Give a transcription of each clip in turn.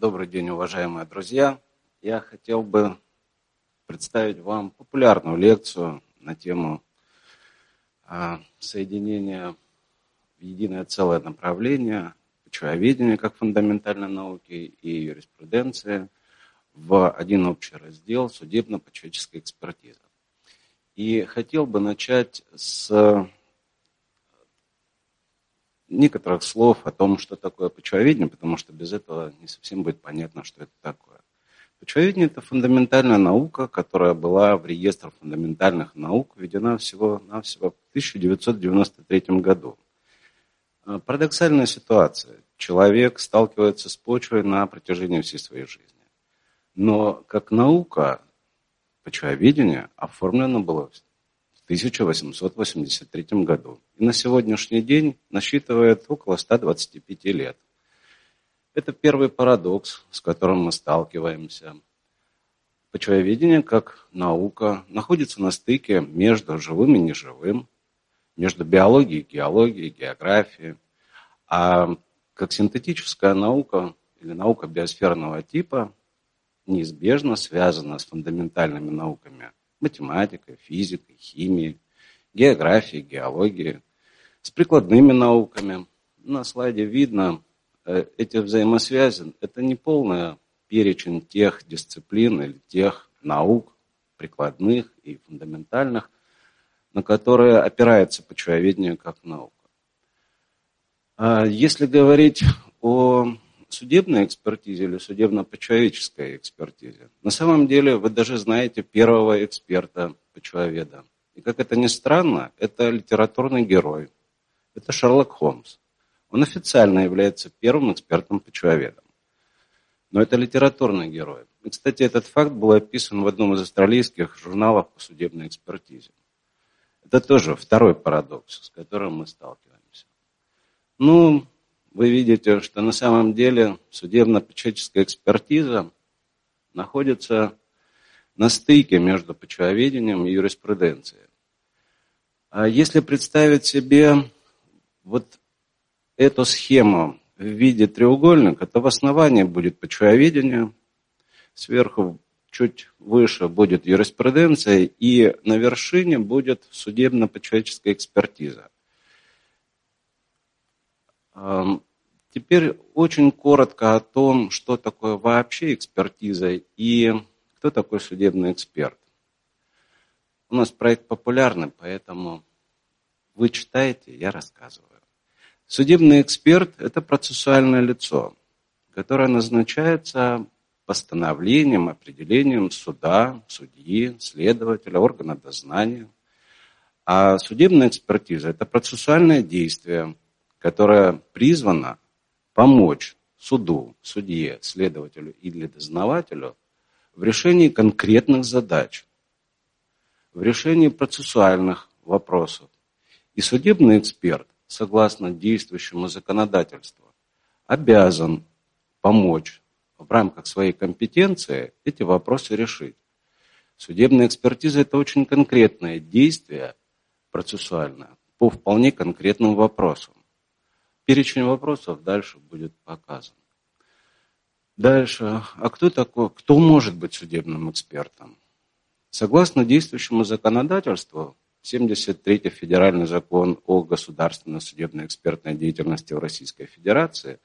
Добрый день, уважаемые друзья. Я хотел бы представить вам популярную лекцию на тему а, соединения в единое целое направление почвоведения как фундаментальной науки и юриспруденции в один общий раздел судебно-почвоведческая экспертиза. И хотел бы начать с некоторых слов о том, что такое почвоведение, потому что без этого не совсем будет понятно, что это такое. Почвоведение – это фундаментальная наука, которая была в реестр фундаментальных наук введена всего-навсего в 1993 году. А, парадоксальная ситуация. Человек сталкивается с почвой на протяжении всей своей жизни. Но как наука почвоведение оформлено было 1883 году. И на сегодняшний день насчитывает около 125 лет. Это первый парадокс, с которым мы сталкиваемся. Почвоведение, как наука, находится на стыке между живым и неживым, между биологией, геологией, географией. А как синтетическая наука или наука биосферного типа неизбежно связана с фундаментальными науками – математикой, физикой, химией, географией, геологией, с прикладными науками. На слайде видно э, эти взаимосвязи. Это не полный перечень тех дисциплин или тех наук, прикладных и фундаментальных, на которые опирается почвоведение как наука. А если говорить о судебной экспертизе или судебно-почвоведческой экспертизе. На самом деле вы даже знаете первого эксперта почвоведа. И как это ни странно, это литературный герой. Это Шерлок Холмс. Он официально является первым экспертом почвоведом. Но это литературный герой. И, кстати, этот факт был описан в одном из австралийских журналов по судебной экспертизе. Это тоже второй парадокс, с которым мы сталкиваемся. Ну, вы видите, что на самом деле судебно-почвоведческая экспертиза находится на стыке между почвоведением и юриспруденцией. А если представить себе вот эту схему в виде треугольника, то в основании будет почвоведение, сверху чуть выше будет юриспруденция, и на вершине будет судебно-почвоведческая экспертиза. Теперь очень коротко о том, что такое вообще экспертиза и кто такой судебный эксперт. У нас проект популярный, поэтому вы читаете, я рассказываю. Судебный эксперт – это процессуальное лицо, которое назначается постановлением, определением суда, судьи, следователя, органа дознания. А судебная экспертиза – это процессуальное действие, которое призвано помочь суду, судье, следователю или дознавателю в решении конкретных задач, в решении процессуальных вопросов. И судебный эксперт, согласно действующему законодательству, обязан помочь в рамках своей компетенции эти вопросы решить. Судебная экспертиза – это очень конкретное действие процессуальное по вполне конкретным вопросам. Перечень вопросов дальше будет показан. Дальше. А кто такой, кто может быть судебным экспертом? Согласно действующему законодательству, 73-й федеральный закон о государственной судебной экспертной деятельности в Российской Федерации,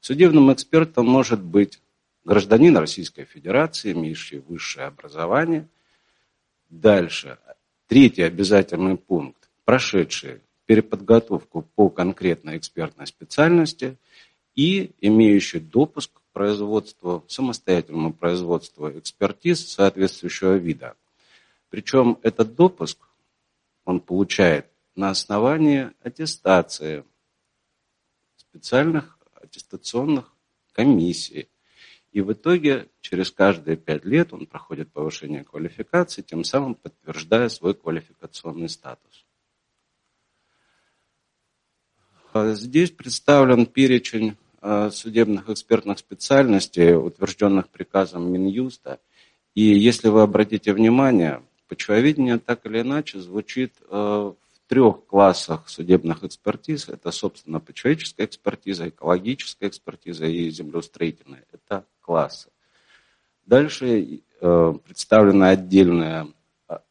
судебным экспертом может быть гражданин Российской Федерации, имеющий высшее образование. Дальше. Третий обязательный пункт. Прошедший переподготовку по конкретной экспертной специальности и имеющий допуск к производству, самостоятельному производству экспертиз соответствующего вида. Причем этот допуск он получает на основании аттестации специальных аттестационных комиссий. И в итоге через каждые пять лет он проходит повышение квалификации, тем самым подтверждая свой квалификационный статус. А здесь представлен перечень а, судебных экспертных специальностей, утвержденных приказом Минюста. И если вы обратите внимание, почвоведение так или иначе звучит а, в трех классах судебных экспертиз. Это, собственно, почвоведческая экспертиза, экологическая экспертиза и землеустроительная. Это класса. Дальше представлены отдельные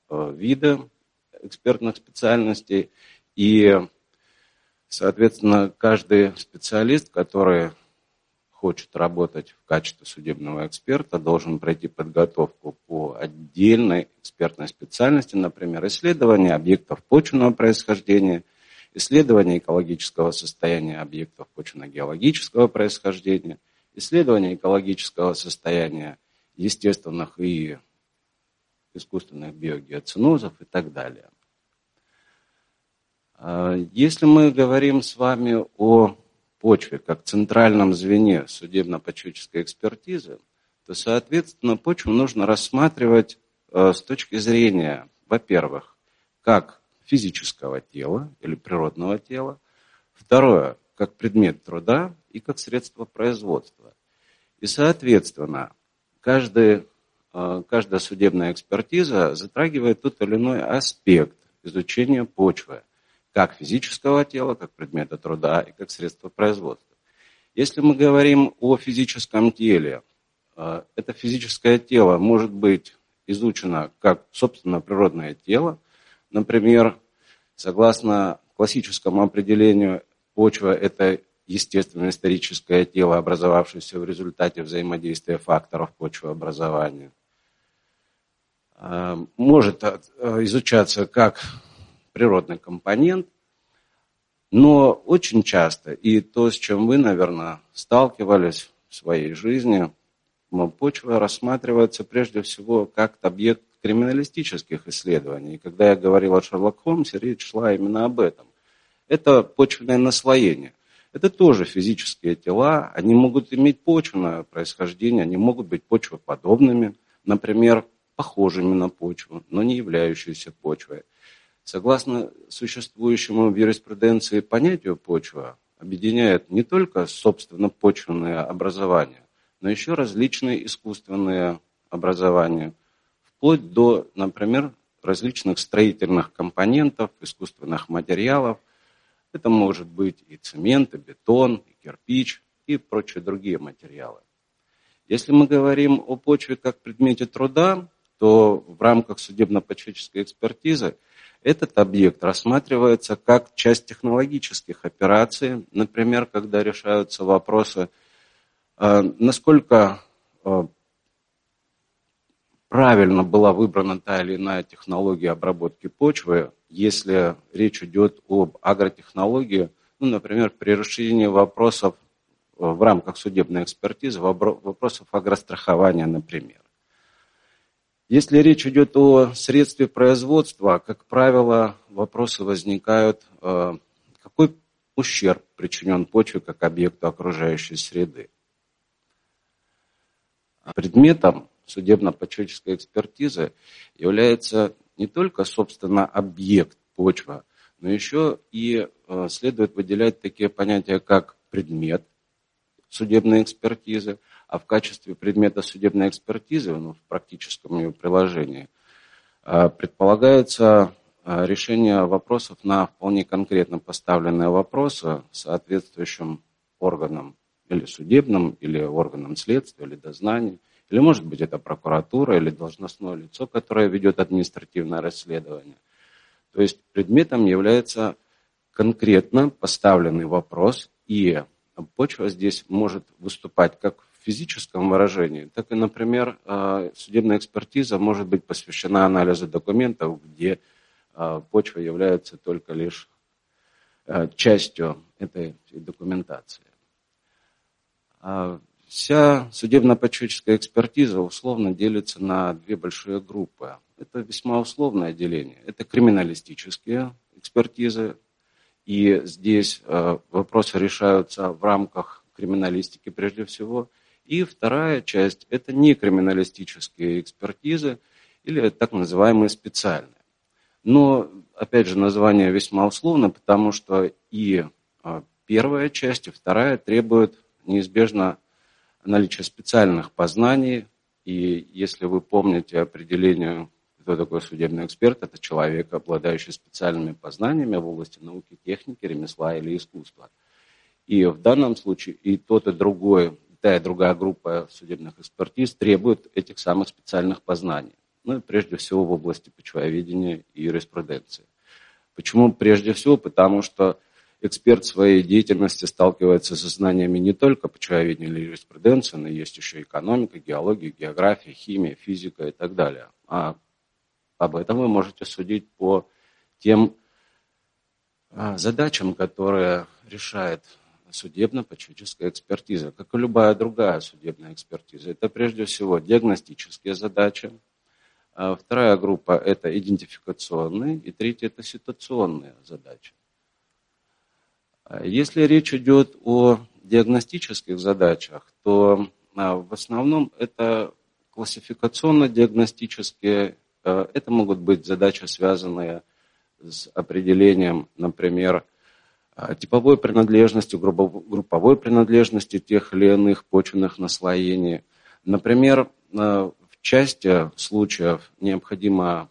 виды экспертных специальностей, и, соответственно, каждый специалист, который хочет работать в качестве судебного эксперта, должен пройти подготовку по отдельной экспертной специальности, например, исследование объектов почвенного происхождения, исследование экологического состояния объектов почвенно-геологического происхождения, исследование экологического состояния естественных и искусственных биогеоцинозов и так далее. А, если мы говорим с вами о почве как центральном звене судебно-почвической экспертизы, то, соответственно, почву нужно рассматривать э, с точки зрения, во-первых, как физического тела или природного тела, второе, как предмет труда и как средство производства. И, соответственно, каждый, э, каждая судебная экспертиза затрагивает тот или иной аспект изучения почвы – как физического тела, как предмета труда и как средства производства. Если мы говорим о физическом теле, э, это физическое тело может быть изучено как, собственно, природное тело. Например, согласно классическому определению, почва – это естественное историческое тело, образовавшееся в результате взаимодействия факторов почвообразования. Э, может э, изучаться как природный компонент, но очень часто, и то, с чем вы, наверное, сталкивались в своей жизни, почва рассматривается прежде всего как объект криминалистических исследований. И когда я говорил о Шерлок Холмсе, речь шла именно об этом. Это почвенное наслоение. Это тоже физические тела, они могут иметь почвенное происхождение, они могут быть почвоподобными, например, похожими на почву, но не являющиеся почвой. Согласно существующему в юриспруденции понятию почва, объединяет не только, собственно, почвенное образование, но еще различные искусственные образования, вплоть до, например, различных строительных компонентов, искусственных материалов. Это может быть и цемент, и бетон, и кирпич, и прочие другие материалы. Если мы говорим о почве как предмете труда, то в рамках судебно-почвической экспертизы – этот объект рассматривается как часть технологических операций, например, когда решаются вопросы, э, насколько э, правильно была выбрана та или иная технология обработки почвы, если речь идет об агротехнологии, ну, например, при решении вопросов э, в рамках судебной экспертизы, вопросов агрострахования, например. Если речь идет о средстве производства, как правило, вопросы возникают, э, какой ущерб причинен почве как объекту окружающей среды. Предметом судебно-почвической экспертизы является не только, собственно, объект почва, но еще и э, следует выделять такие понятия, как предмет судебной экспертизы – а в качестве предмета судебной экспертизы, ну, в практическом ее приложении, а, предполагается а, решение вопросов на вполне конкретно поставленные вопросы соответствующим органам или судебным, или органам следствия, или дознания, или, может быть, это прокуратура или должностное лицо, которое ведет административное расследование. То есть предметом является конкретно поставленный вопрос, и почва здесь может выступать как в физическом выражении, так и, например, а, судебная экспертиза может быть посвящена анализу документов, где а, почва является только лишь а, частью этой документации. Вся судебно-почвическая экспертиза условно делится на две большие группы. Это весьма условное деление. Это криминалистические экспертизы, и здесь вопросы решаются в рамках криминалистики прежде всего – и вторая часть – это некриминалистические экспертизы или так называемые специальные. Но, опять же, название весьма условно, потому что и а, первая часть, и вторая требуют неизбежно наличия специальных познаний. И если вы помните определение, кто такой судебный эксперт, это человек, обладающий специальными познаниями в области науки, техники, ремесла или искусства. И в данном случае и тот, и другой та и другая группа судебных экспертиз требует этих самых специальных познаний. Ну прежде всего в области почвоведения и юриспруденции. Почему прежде всего? Потому что эксперт своей деятельности сталкивается со знаниями не только почвоведения или юриспруденции, но есть еще экономика, геология, география, химия, физика и так далее. А об этом вы можете судить по тем а, задачам, которые решает судебно-почвическая экспертиза, как и любая другая судебная экспертиза. Это прежде всего диагностические задачи. А вторая группа – это идентификационные, и третья – это ситуационные задачи. А если речь идет о диагностических задачах, то в основном это классификационно-диагностические, это могут быть задачи, связанные с определением, например, а, типовой принадлежности, групповой принадлежности тех или иных почвенных наслоений. Например, а, в части случаев необходимо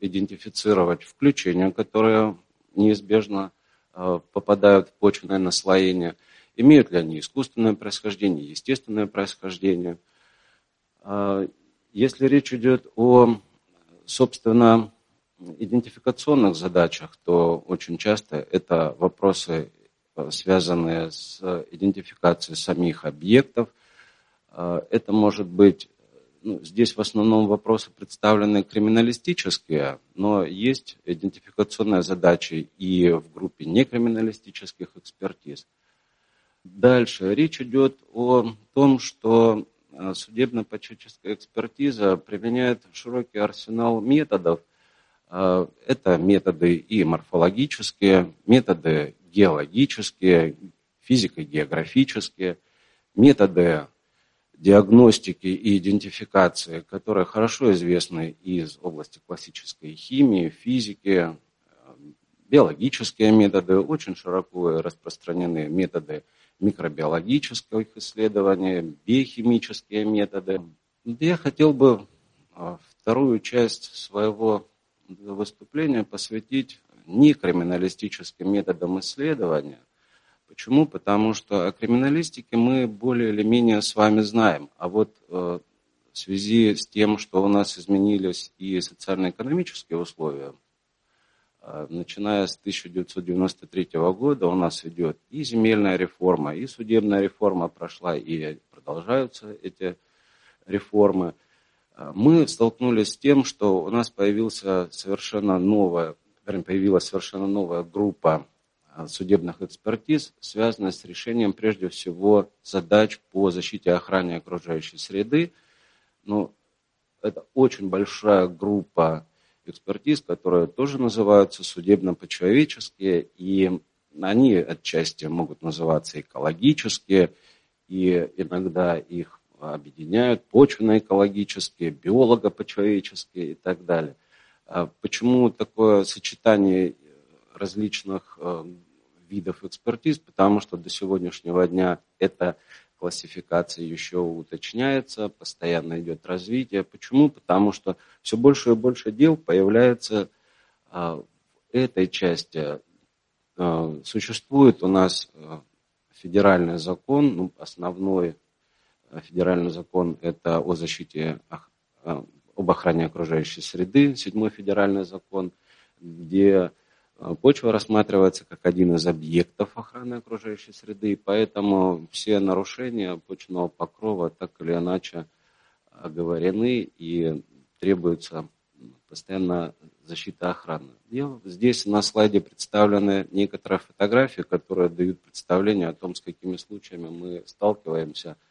идентифицировать включения, которые неизбежно попадают в почвенное наслоение. Имеют ли они искусственное происхождение, естественное происхождение. Если речь идет о, собственно, идентификационных задачах, то очень часто это вопросы, э, связанные с идентификацией самих объектов. Э, это может быть, ну, здесь в основном вопросы представлены криминалистические, но есть идентификационные задачи и в группе некриминалистических экспертиз. Дальше речь идет о том, что э, судебно-почетческая экспертиза применяет широкий арсенал методов – а, это методы и морфологические, методы геологические, физико-географические, методы диагностики и идентификации, которые хорошо известны из области классической химии, физики, биологические методы, очень широко распространены методы микробиологических исследований, биохимические методы. Я хотел бы а, вторую часть своего выступление посвятить не криминалистическим методам исследования. Почему? Потому что о криминалистике мы более или менее с вами знаем. А вот э, в связи с тем, что у нас изменились и социально-экономические условия, начиная с 1993 года у нас идет и земельная реформа, и судебная реформа прошла, и продолжаются эти реформы – мы столкнулись с тем, что у нас появился совершенно новая, появилась совершенно новая группа а, судебных экспертиз, связанная с решением прежде всего задач по защите и охране окружающей среды. Но это очень большая группа экспертиз, которые тоже называются судебно-почеловеческие, и они отчасти могут называться экологические, и иногда их объединяют почвенно-экологические, биолого-почеловеческие и так далее. А почему такое сочетание различных э, видов экспертиз? Потому что до сегодняшнего дня эта классификация еще уточняется, постоянно идет развитие. Почему? Потому что все больше и больше дел появляется а, в этой части. А, существует у нас э, федеральный закон, ну, основной федеральный закон – это о защите, а, об охране окружающей среды, седьмой федеральный закон, где а, почва рассматривается как один из объектов охраны окружающей среды, и поэтому все нарушения почвенного покрова так или иначе оговорены и требуется постоянно защита охраны. Здесь на слайде представлены некоторые фотографии, которые дают представление о том, с какими случаями мы сталкиваемся –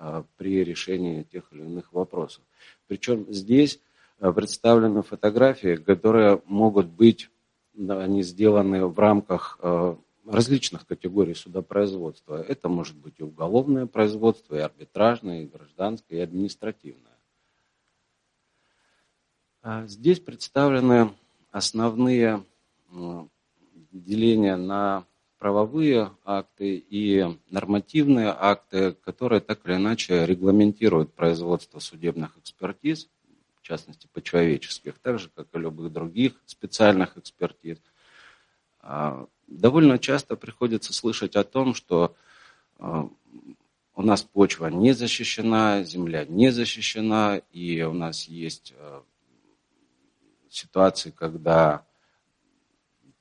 а, при решении тех или иных вопросов. Причем здесь а, представлены фотографии, которые могут быть, они сделаны в рамках а, различных категорий судопроизводства. Это может быть и уголовное производство, и арбитражное, и гражданское, и административное. Здесь представлены основные деления на правовые акты и нормативные акты, которые так или иначе регламентируют производство судебных экспертиз, частности, по-человеческих, так же, как и любых других специальных экспертиз. А, довольно часто приходится слышать о том, что а, у нас почва не защищена, земля не защищена, и у нас есть э, ситуации, когда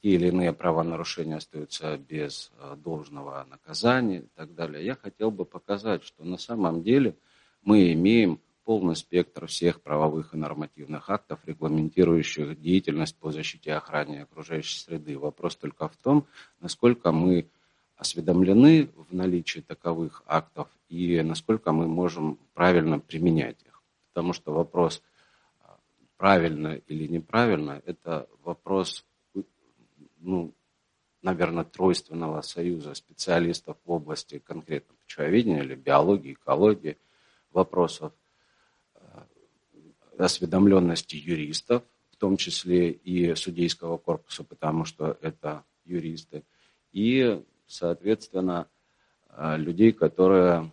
те или иные правонарушения остаются без должного наказания и так далее. Я хотел бы показать, что на самом деле мы имеем полный спектр всех правовых и нормативных актов, регламентирующих деятельность по защите и охране окружающей среды. Вопрос только в том, насколько мы осведомлены в наличии таковых актов и насколько мы можем правильно применять их. Потому что вопрос правильно или неправильно, это вопрос ну, наверное, тройственного союза специалистов в области конкретно почвоведения или биологии, экологии, вопросов осведомленности юристов, в том числе и судейского корпуса, потому что это юристы, и, соответственно, э, людей, которые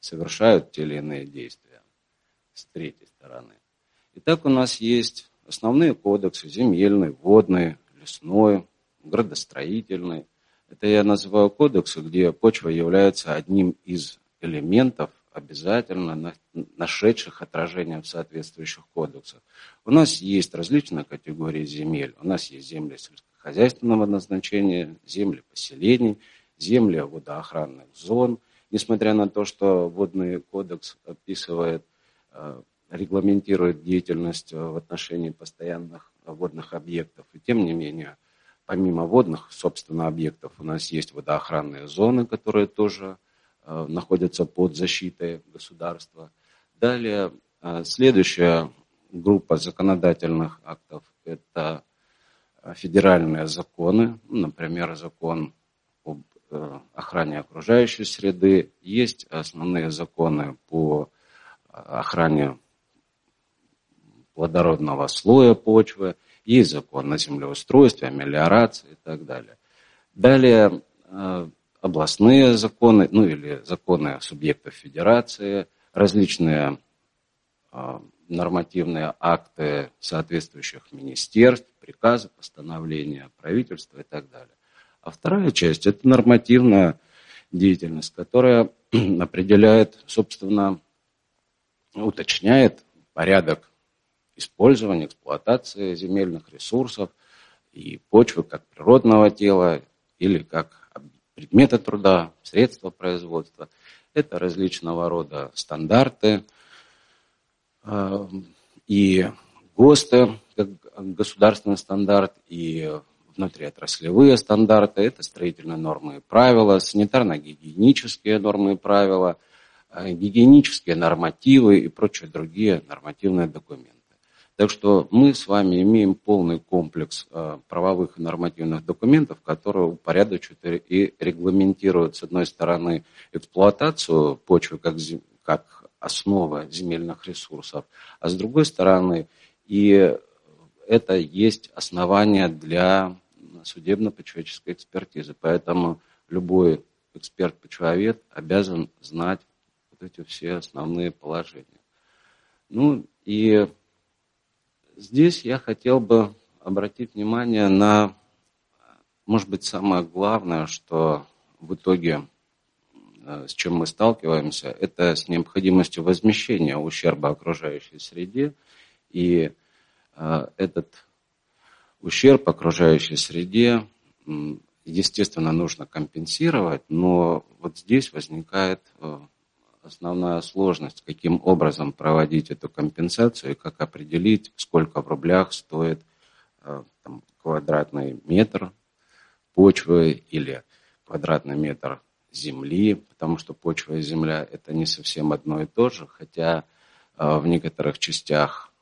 совершают те или иные действия с третьей стороны. Итак, у нас есть основные кодексы, земельный, водный, лесной, градостроительный. Это я называю кодексы, где почва является одним из элементов, обязательно нашедших отражение в соответствующих кодексах. У нас есть различные категории земель. У нас есть земли сельскохозяйственного назначения, земли поселений, земли водоохранных зон. Несмотря на то, что водный кодекс описывает, э, регламентирует деятельность в отношении постоянных водных объектов. И тем не менее, помимо водных, собственно, объектов, у нас есть водоохранные зоны, которые тоже э, находятся под защитой государства. Далее, э, следующая группа законодательных актов – это э, федеральные законы, ну, например, закон об э, охране окружающей среды. Есть основные законы по э, охране плодородного слоя почвы, есть закон о землеустройстве, о мелиорации и так далее. Далее э, областные законы, ну или законы субъектов федерации, различные э, нормативные акты соответствующих министерств, приказы, постановления правительства и так далее. А вторая часть – это нормативная деятельность, которая определяет, собственно, уточняет порядок использования, эксплуатации земельных ресурсов и почвы как природного тела или как предмета труда, средства производства. Это различного рода стандарты э, и ГОСТы, как государственный стандарт, и внутриотраслевые стандарты, это строительные нормы и правила, санитарно-гигиенические нормы и правила, э, гигиенические нормативы и прочие другие нормативные документы. Так что мы с вами имеем полный комплекс э, правовых и нормативных документов, которые упорядочивают и регламентируют, с одной стороны, эксплуатацию почвы как, как основа земельных ресурсов, а с другой стороны, и это есть основание для судебно-почвоведческой экспертизы. Поэтому любой эксперт-почвовед обязан знать вот эти все основные положения. Ну и Здесь я хотел бы обратить внимание на, может быть, самое главное, что в итоге э, с чем мы сталкиваемся, это с необходимостью возмещения ущерба окружающей среде. И э, этот ущерб окружающей среде, естественно, нужно компенсировать, но вот здесь возникает э, основная сложность, каким образом проводить эту компенсацию и как определить, сколько в рублях стоит э, там, квадратный метр почвы или квадратный метр земли, потому что почва и земля это не совсем одно и то же, хотя э, в некоторых частях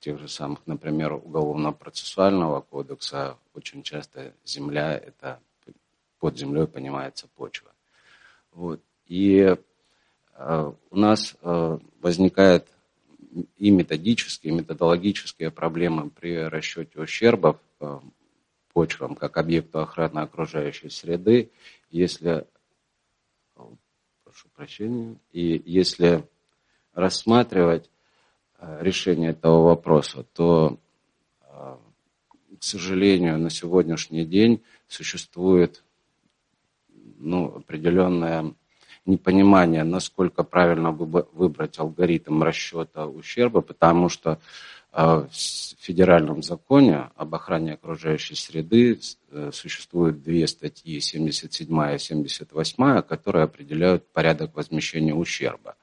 тех же самых, например, уголовно-процессуального кодекса очень часто земля это под землей понимается почва. Вот. И у нас э, возникают и методические, и методологические проблемы при расчете ущербов э, почвам как объекту охраны окружающей среды, если, прошу прощения, и если рассматривать решение этого вопроса, то, к сожалению, на сегодняшний день существует ну, определенная непонимание, насколько правильно выбрать алгоритм расчета ущерба, потому что в федеральном законе об охране окружающей среды существуют две статьи, 77 и 78, которые определяют порядок возмещения ущерба.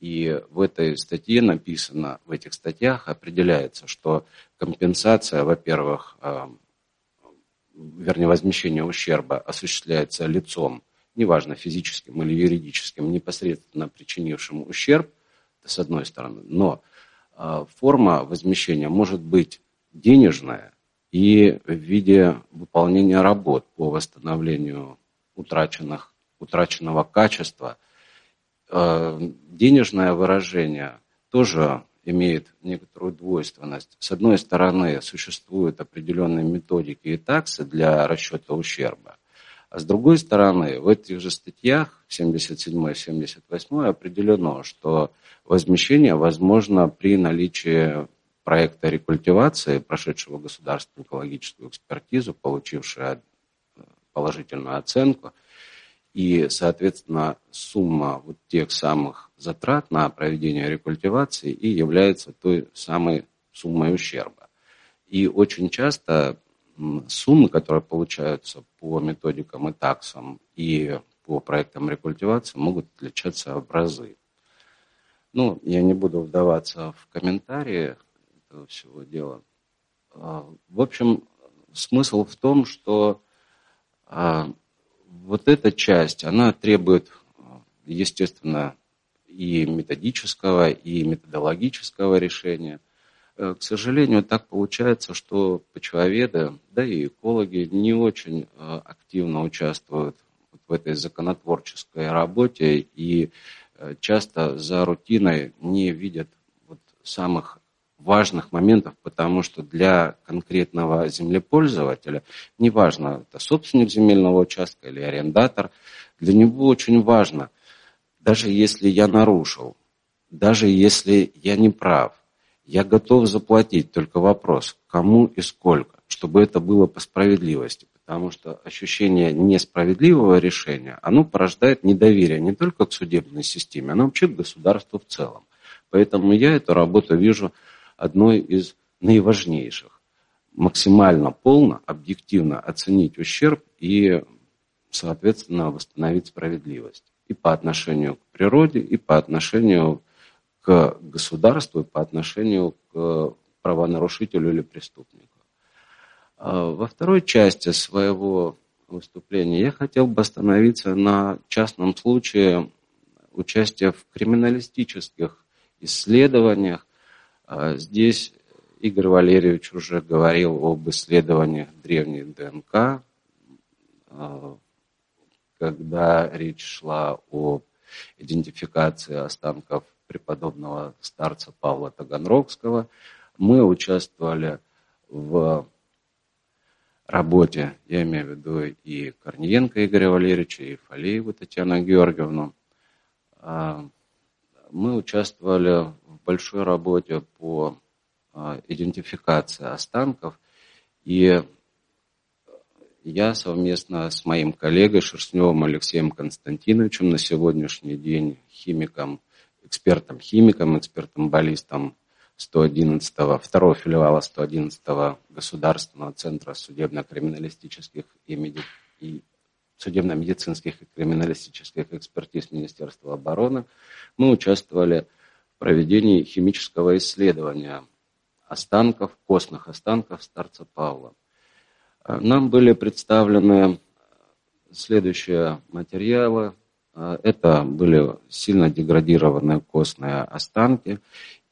И в этой статье написано, в этих статьях определяется, что компенсация, во-первых, э, вернее, возмещение ущерба осуществляется лицом, неважно, физическим или юридическим, непосредственно причинившим ущерб, с одной стороны, но э, форма возмещения может быть денежная и в виде выполнения работ по восстановлению утраченных, утраченного качества – Э, денежное выражение тоже имеет некоторую двойственность. С одной стороны, существуют определенные методики и таксы для расчета ущерба, а с другой стороны, в этих же статьях 77 и 78 определено, что возмещение возможно при наличии проекта рекультивации, прошедшего государственную экологическую экспертизу, получившего положительную оценку – и, соответственно, сумма вот тех самых затрат на проведение рекультивации и является той самой суммой ущерба. И очень часто суммы, которые получаются по методикам и таксам и по проектам рекультивации, могут отличаться в разы. Ну, я не буду вдаваться в комментарии этого всего дела. А, в общем, смысл в том, что а, вот эта часть, она требует, естественно, и методического, и методологического решения. Э, к сожалению, так получается, что почвоведы, да и экологи не очень э, активно участвуют в этой законотворческой работе и э, часто за рутиной не видят вот самых важных моментов, потому что для конкретного землепользователя, неважно, это собственник земельного участка или арендатор, для него очень важно, даже если я нарушил, даже если я не прав, я готов заплатить, только вопрос, кому и сколько, чтобы это было по справедливости, потому что ощущение несправедливого решения, оно порождает недоверие не только к судебной системе, но вообще к государству в целом. Поэтому я эту работу вижу одной из наиважнейших. Максимально полно, объективно оценить ущерб и, соответственно, восстановить справедливость. И по отношению к природе, и по отношению к государству, и по отношению к правонарушителю или преступнику. А во второй части своего выступления я хотел бы остановиться на частном случае участия в криминалистических исследованиях а здесь Игорь Валерьевич уже говорил об исследованиях древней ДНК, а, когда речь шла о идентификации останков преподобного старца Павла Таганрогского. Мы участвовали в работе, я имею в виду и Корниенко Игоря Валерьевича, и Фалееву Татьяну Георгиевну. А, мы участвовали большой работе по а, идентификации останков. И я совместно с моим коллегой Шерстневым Алексеем Константиновичем на сегодняшний день химиком, экспертом-химиком, экспертом-баллистом 111-го, второго филиала 111-го Государственного центра судебно-криминалистических и, меди... и судебно-медицинских и криминалистических экспертиз Министерства обороны, мы участвовали проведении химического исследования останков, костных останков старца Павла. Нам были представлены следующие материалы. Э, это были сильно деградированные костные останки.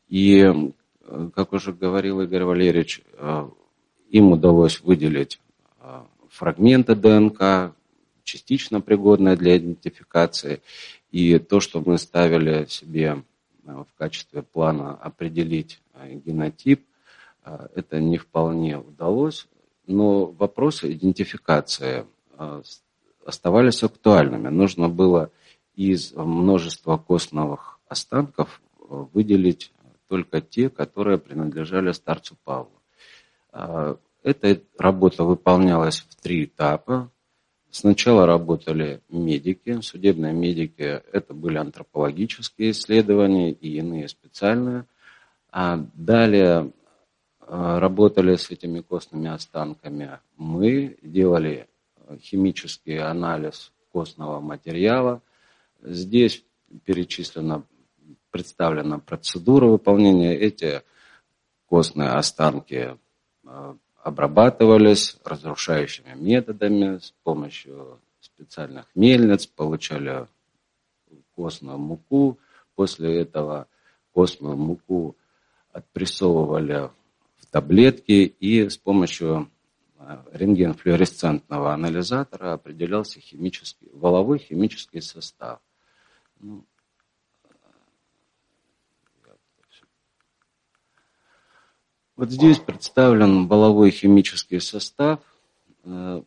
И, как уже говорил Игорь Валерьевич, им удалось выделить фрагменты ДНК, частично пригодные для идентификации. И то, что мы ставили себе в качестве плана определить генотип. Это не вполне удалось, но вопросы идентификации оставались актуальными. Нужно было из множества костных останков выделить только те, которые принадлежали старцу Павлу. Эта работа выполнялась в три этапа. Сначала работали медики, судебные медики. Это были антропологические исследования и иные специальные. А далее а, работали с этими костными останками мы, делали химический анализ костного материала. Здесь перечислена, представлена процедура выполнения. Эти костные останки а, обрабатывались разрушающими методами с помощью специальных мельниц, получали костную муку. После этого костную муку отпрессовывали в таблетки и с помощью э, рентгенфлюоресцентного анализатора определялся химический, воловой химический состав. Ну, Вот здесь представлен баловой химический состав, э,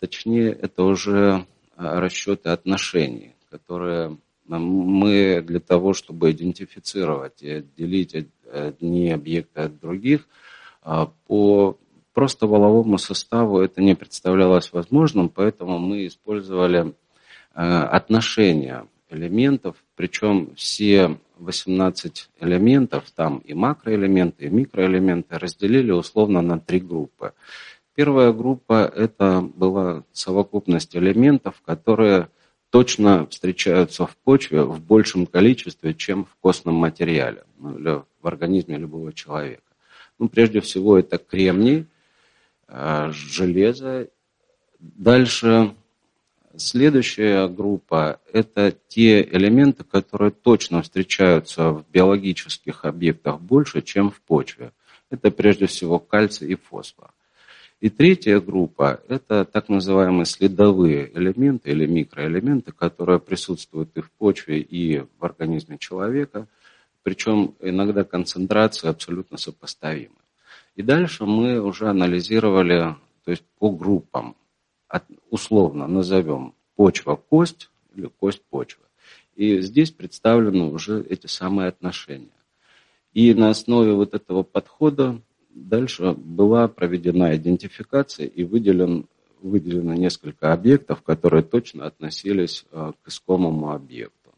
точнее, это уже э, расчеты отношений, которые мы для того, чтобы идентифицировать и отделить одни объекты от других, по просто воловому составу это не представлялось возможным, поэтому мы использовали э, отношения элементов, причем все 18 элементов, там и макроэлементы, и микроэлементы, разделили условно на три группы. Первая группа – это была совокупность элементов, которые точно встречаются в почве в большем количестве, чем в костном материале, ну, или в организме любого человека. Ну, прежде всего, это кремний, э, железо. Дальше Следующая группа – это те элементы, которые точно встречаются в биологических объектах больше, чем в почве. Это прежде всего кальций и фосфор. И третья группа – это так называемые следовые элементы или микроэлементы, которые присутствуют и в почве, и в организме человека, причем иногда концентрации абсолютно сопоставимы. И дальше мы уже анализировали то есть по группам условно назовем почва-кость или кость-почва. И здесь представлены уже эти самые отношения. И на основе вот этого подхода дальше была проведена идентификация и выделен, выделено несколько объектов, которые точно относились э, к искомому объекту.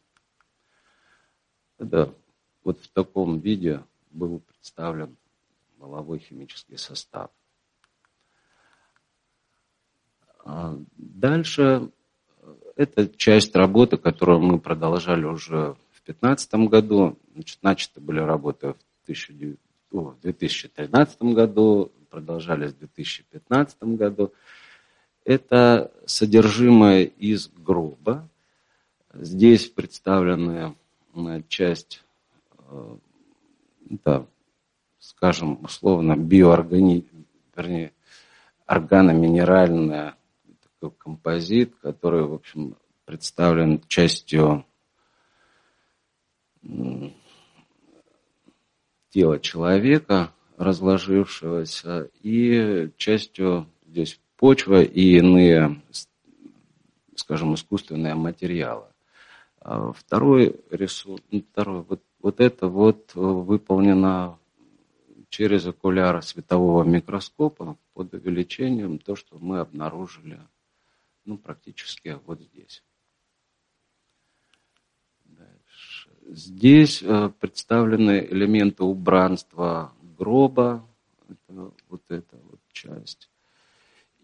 Это вот в таком виде был представлен половой химический состав. А дальше э, это часть работы, которую мы продолжали уже в 2015 году. Значит, начаты были работы в 2013 году, продолжались в 2015 году. Это содержимое из гроба. Здесь представлены часть, э, это, скажем, условно, биооргани... вернее, органоминеральная такой композит, который, в общем, представлен частью тела человека, разложившегося, и частью здесь почва и иные, скажем, искусственные материалы. А второй рисунок, ну, второй, вот, вот это вот выполнено через окуляр светового микроскопа под увеличением то, что мы обнаружили ну, практически вот здесь. Дальше. Здесь э, представлены элементы убранства гроба, это, вот эта вот часть.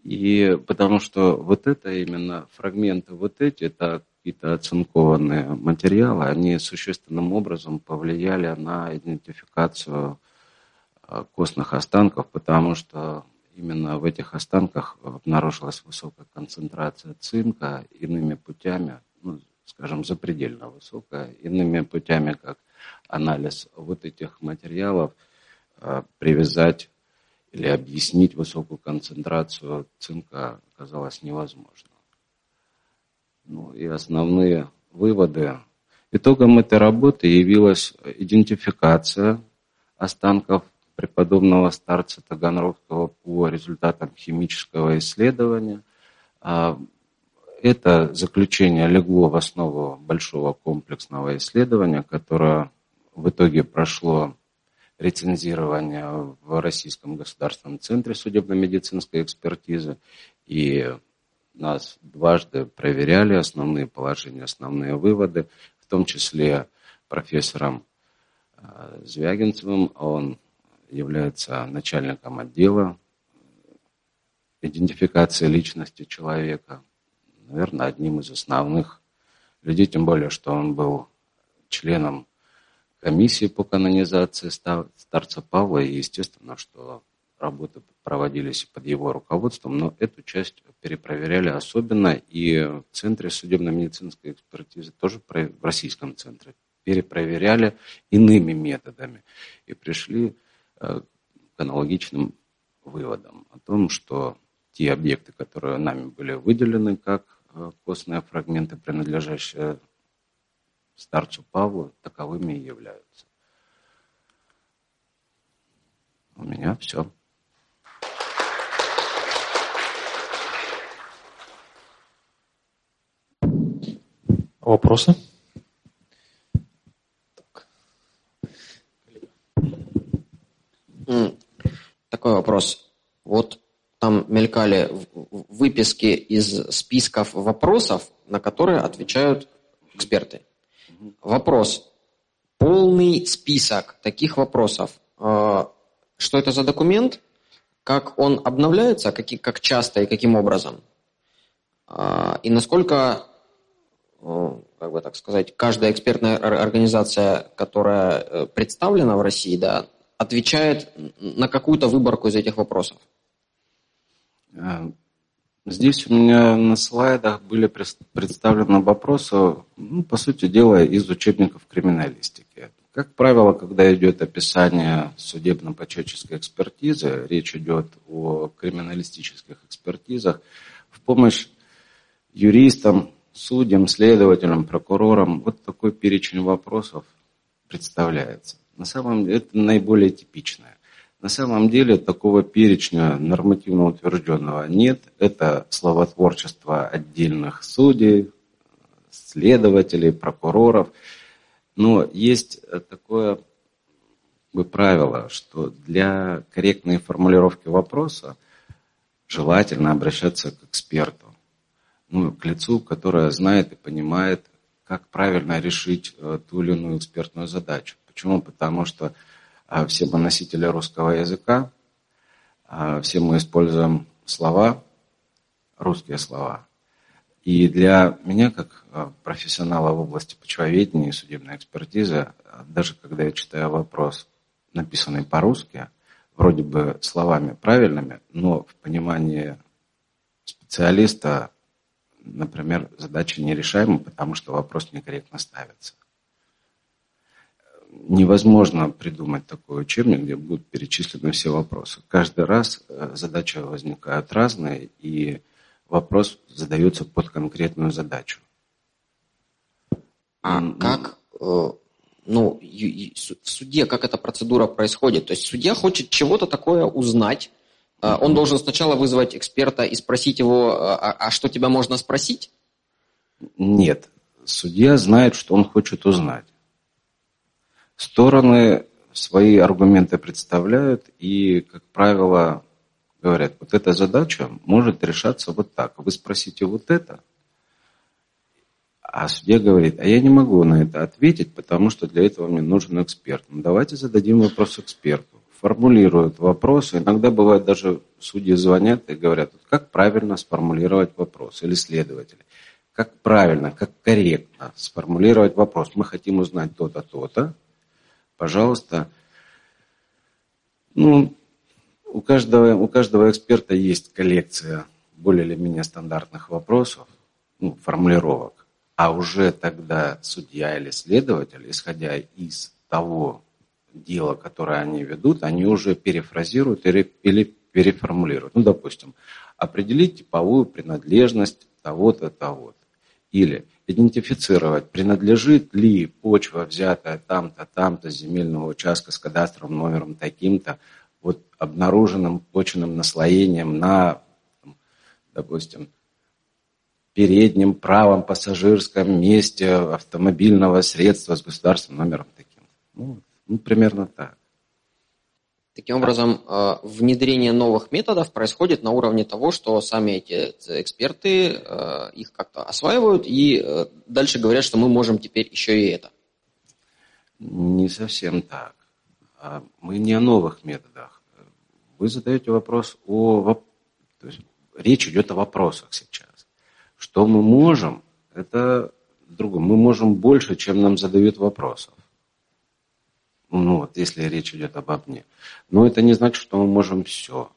И потому что вот это именно фрагменты, вот эти, это какие-то оцинкованные материалы, они существенным образом повлияли на идентификацию э, костных останков, потому что именно в этих останках обнаружилась высокая концентрация цинка иными путями, ну, скажем, запредельно высокая, иными путями, как анализ вот этих материалов, э, привязать или объяснить высокую концентрацию цинка оказалось невозможно. Ну и основные выводы. Итогом этой работы явилась идентификация останков преподобного старца Таганрогского по результатам химического исследования. А, это заключение легло в основу большого комплексного исследования, которое в итоге прошло рецензирование в Российском государственном центре судебно-медицинской экспертизы и нас дважды проверяли основные положения, основные выводы, в том числе профессором э, Звягинцевым. Он является начальником отдела идентификации личности человека, наверное, одним из основных людей, тем более, что он был членом комиссии по канонизации старца Павла, и естественно, что работы проводились под его руководством, но эту часть перепроверяли особенно, и в Центре судебно-медицинской экспертизы, тоже в Российском центре, перепроверяли иными методами. И пришли к аналогичным выводам о том, что те объекты, которые нами были выделены как э, костные фрагменты, принадлежащие старцу Павлу, таковыми и являются. У меня все. Вопросы? Такой вопрос. Вот там мелькали выписки из списков вопросов, на которые отвечают эксперты. Вопрос. Полный список таких вопросов. А, что это за документ? Как он обновляется? Как, как часто и каким образом? А, и насколько как бы так сказать, каждая экспертная организация, которая э, представлена в России, да, отвечает на какую-то выборку из этих вопросов? Э, здесь у меня на слайдах были представлены вопросы, ну, по сути дела, из учебников криминалистики. Как правило, когда идет описание судебно-почетческой экспертизы, речь идет о криминалистических экспертизах, в помощь юристам, судьям, следователям, прокурорам вот такой перечень вопросов представляется. На самом деле это наиболее типичное. На самом деле такого перечня нормативно утвержденного нет. Это словотворчество отдельных судей, следователей, прокуроров. Но есть такое бы правило, что для корректной формулировки вопроса желательно обращаться к эксперту ну, к лицу, которое знает и понимает, как правильно решить э, ту или иную экспертную задачу. Почему? Потому что э, все мы носители русского языка, э, все мы используем слова, русские слова. И для меня, как профессионала в области почвоведения и судебной экспертизы, даже когда я читаю вопрос, написанный по-русски, вроде бы словами правильными, но в понимании специалиста например, задача нерешаема, потому что вопрос некорректно ставится. Невозможно придумать такой учебник, где будут перечислены все вопросы. Каждый раз э, задачи возникают разные, и вопрос задается под конкретную задачу. А как, э, ну, в суде как эта процедура происходит? То есть судья хочет чего-то такое узнать, а, он должен сначала вызвать эксперта и спросить его, а, а что тебя можно спросить? Нет. Судья знает, что он хочет узнать. Стороны свои аргументы представляют и, как правило, говорят, вот эта задача может решаться вот так. Вы спросите вот это, а судья говорит, а я не могу на это ответить, потому что для этого мне нужен эксперт. Ну, давайте зададим вопрос эксперту формулируют вопросы. Иногда бывает даже судьи звонят и говорят, как правильно сформулировать вопрос, или следователи. Как правильно, как корректно сформулировать вопрос. Мы хотим узнать то-то, то-то. Пожалуйста. Ну, у каждого, у каждого эксперта есть коллекция более или менее стандартных вопросов, ну, формулировок. А уже тогда судья или следователь, исходя из того, дело, которое они ведут, они уже перефразируют или, или переформулируют. Ну, допустим, определить типовую принадлежность того-то, того-то. Или идентифицировать, принадлежит ли почва, взятая там-то, там-то, земельного участка с кадастровым номером таким-то, вот обнаруженным почвенным наслоением на, допустим, переднем правом пассажирском месте автомобильного средства с государственным номером таким. Ну, ну, примерно так. Таким образом, э, внедрение новых методов происходит на уровне того, что сами эти эксперты э, их как-то осваивают и э, дальше говорят, что мы можем теперь еще и это. Не совсем так. А мы не о новых методах. Вы задаете вопрос о... То есть речь идет о вопросах сейчас. Что мы можем, это другое. Мы можем больше, чем нам задают вопросов. Ну вот, если речь идет обо мне. Но это не значит, что мы можем все.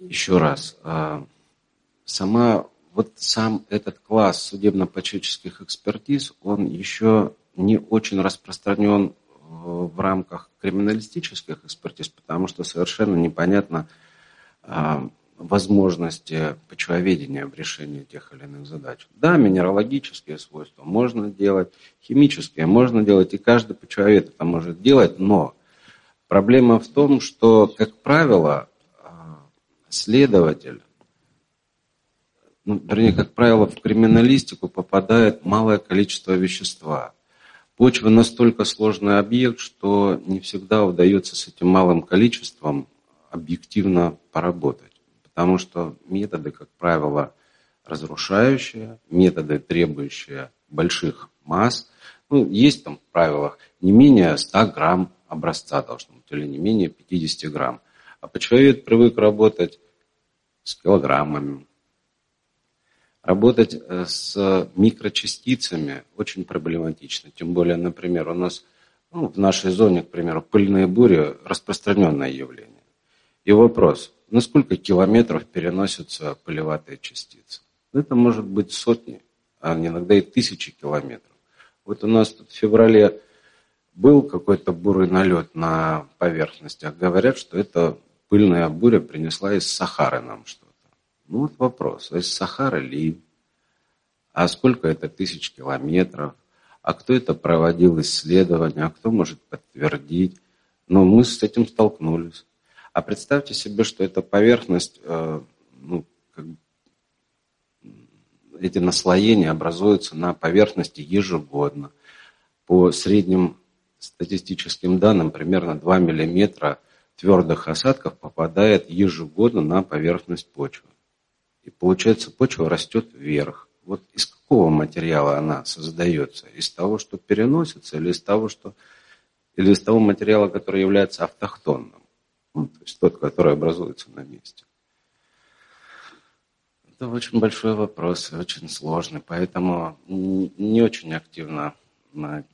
Еще раз. А, сама, вот сам этот класс судебно-почетческих экспертиз, он еще не очень распространен в рамках криминалистических экспертиз, потому что совершенно непонятно а, возможности почвоведения в решении тех или иных задач. Да, минералогические свойства можно делать, химические можно делать, и каждый почвовед это может делать, но проблема в том, что, как правило, а, следователь, ну, вернее, как правило, в криминалистику попадает малое количество вещества. Почва настолько сложный объект, что не всегда удается с этим малым количеством объективно поработать потому что методы, как правило, разрушающие, методы, требующие больших масс. Ну, есть там в правилах не менее 100 грамм образца должно быть, или не менее 50 грамм. А почвовед привык работать с килограммами. Работать э, с микрочастицами очень проблематично. Тем более, например, у нас ну, в нашей зоне, к примеру, пыльные бури – распространенное явление. И вопрос, на сколько километров переносятся полеватые частицы? Это может быть сотни, а иногда и тысячи километров. Вот у нас тут в феврале был какой-то бурый налет на поверхностях. Говорят, что это пыльная буря принесла из Сахары нам что-то. Ну вот вопрос, а из Сахары ли? А сколько это тысяч километров? А кто это проводил исследования? А кто может подтвердить? Но мы с этим столкнулись. А представьте себе, что эта поверхность, э, ну, как, эти наслоения образуются на поверхности ежегодно. По средним статистическим данным, примерно 2 миллиметра твердых осадков попадает ежегодно на поверхность почвы. И получается, почва растет вверх. Вот из какого материала она создается? Из того, что переносится, или из того, что или из того материала, который является автохтонным? Ну, то есть тот, который образуется на месте. Это очень большой вопрос, очень сложный, поэтому не очень активно на,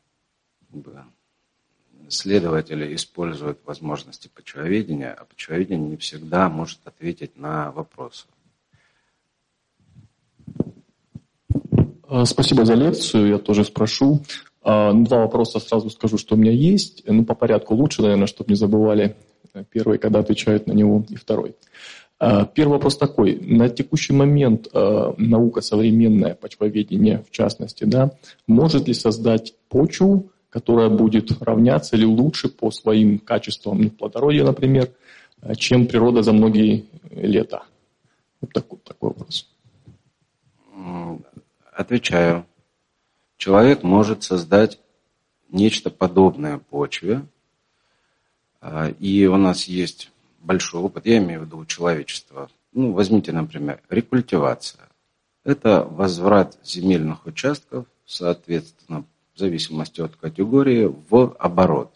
следователи используют возможности почвоведения, а почвоведение не всегда может ответить на вопросы. А, спасибо за лекцию, я тоже спрошу. А, ну, два вопроса сразу скажу, что у меня есть. Ну, по порядку лучше, наверное, чтобы не забывали Первый, когда отвечают на него, и второй. А, первый вопрос такой. На текущий момент а, наука современная, почвоведение в частности, да, может ли создать почву, которая будет равняться или лучше по своим качествам ну, плодородия, например, чем природа за многие лета? Вот такой, такой вопрос. Отвечаю. Человек может создать нечто подобное почве, и у нас есть большой опыт, я имею в виду у человечества. Ну, возьмите, например, рекультивация. Это возврат земельных участков, соответственно, в зависимости от категории, в оборот.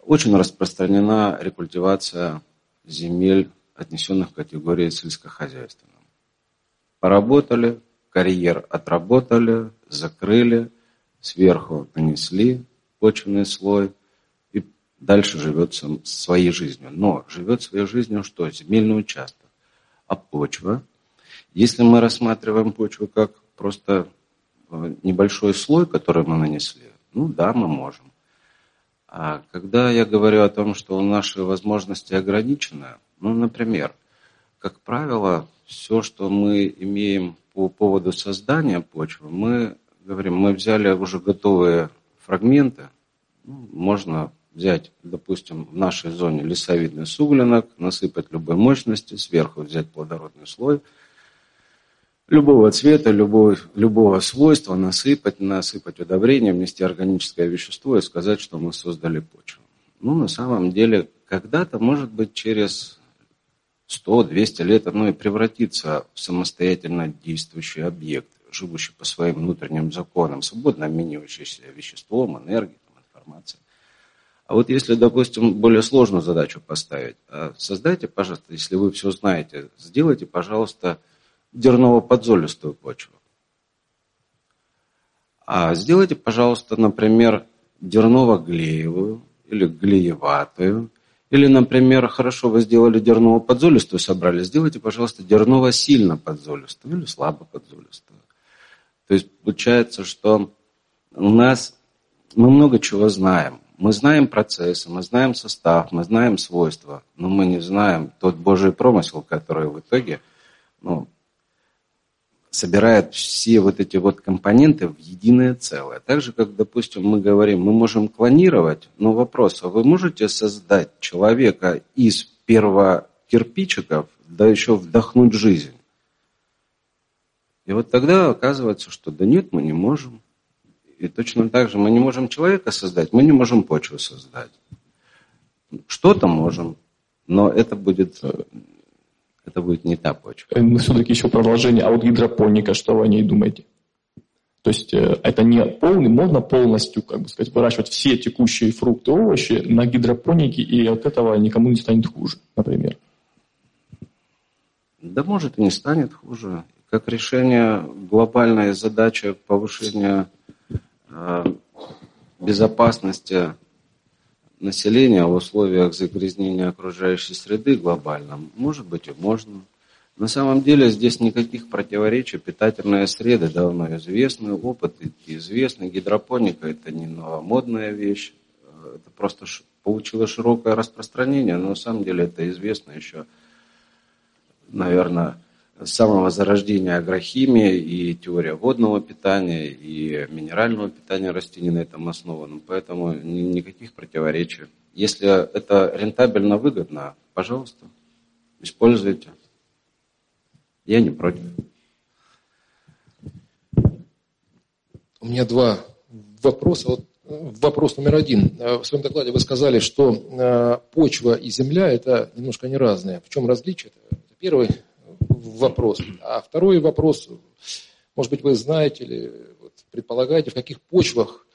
Очень распространена рекультивация земель, отнесенных к категории сельскохозяйственным. Поработали, карьер отработали, закрыли, сверху нанесли почвенный слой – дальше живет своей жизнью. Но живет своей жизнью что? Земельный участок. А почва? Если мы рассматриваем почву как просто э, небольшой слой, который мы нанесли, ну да, мы можем. А когда я говорю о том, что наши возможности ограничены, ну, например, как правило, все, что мы имеем по поводу создания почвы, мы говорим, мы взяли уже готовые фрагменты, ну, можно взять, допустим, в нашей зоне лесовидный суглинок, насыпать любой мощности, сверху взять плодородный слой, любого цвета, любого, любого свойства насыпать, насыпать удобрение, внести органическое вещество и сказать, что мы создали почву. Ну, на самом деле, когда-то, может быть, через 100-200 лет оно и превратится в самостоятельно действующий объект, живущий по своим внутренним законам, свободно обменивающийся веществом, энергией, информацией. А вот если, допустим, более сложную задачу поставить, а создайте, пожалуйста, если вы все знаете, сделайте, пожалуйста, дерново-подзолистую почву. А сделайте, пожалуйста, например, дерново-глеевую или глееватую. Или, например, хорошо, вы сделали дерново-подзолистую, собрали, сделайте, пожалуйста, дерново-сильно подзолистую или слабо подзолистую. То есть получается, что у нас мы много чего знаем. Мы знаем процессы, мы знаем состав, мы знаем свойства, но мы не знаем тот Божий промысел, который в итоге ну, собирает все вот эти вот компоненты в единое целое. Так же, как, допустим, мы говорим, мы можем клонировать, но вопрос, а вы можете создать человека из первого кирпичиков, да еще вдохнуть жизнь? И вот тогда оказывается, что да нет, мы не можем. И точно так же мы не можем человека создать, мы не можем почву создать. Что-то можем, но это будет, это будет не та почва. Э, Все-таки еще продолжение. А вот гидропоника, что вы о ней думаете? То есть э, это не полный, можно полностью, как бы сказать, выращивать все текущие фрукты, овощи на гидропонике, и от этого никому не станет хуже, например. Да может и не станет хуже. Как решение глобальной задачи повышения безопасности населения в условиях загрязнения окружающей среды глобальном, может быть и можно. На самом деле здесь никаких противоречий. Питательные среды давно известны, опыт известный. Гидропоника – это не новомодная вещь. Э, это просто получило широкое распространение, но на самом деле это известно еще, наверное, с самого зарождения агрохимии и теория водного питания, и минерального питания растений на этом основанном. Поэтому никаких противоречий. Если это рентабельно выгодно, пожалуйста, используйте. Я не против. У меня два вопроса. Вот вопрос номер один. В своем докладе вы сказали, что э, почва и земля – это немножко не разные. В чем различие? Это первый вопрос. А второй вопрос, может быть, вы знаете или вот, предполагаете, в каких почвах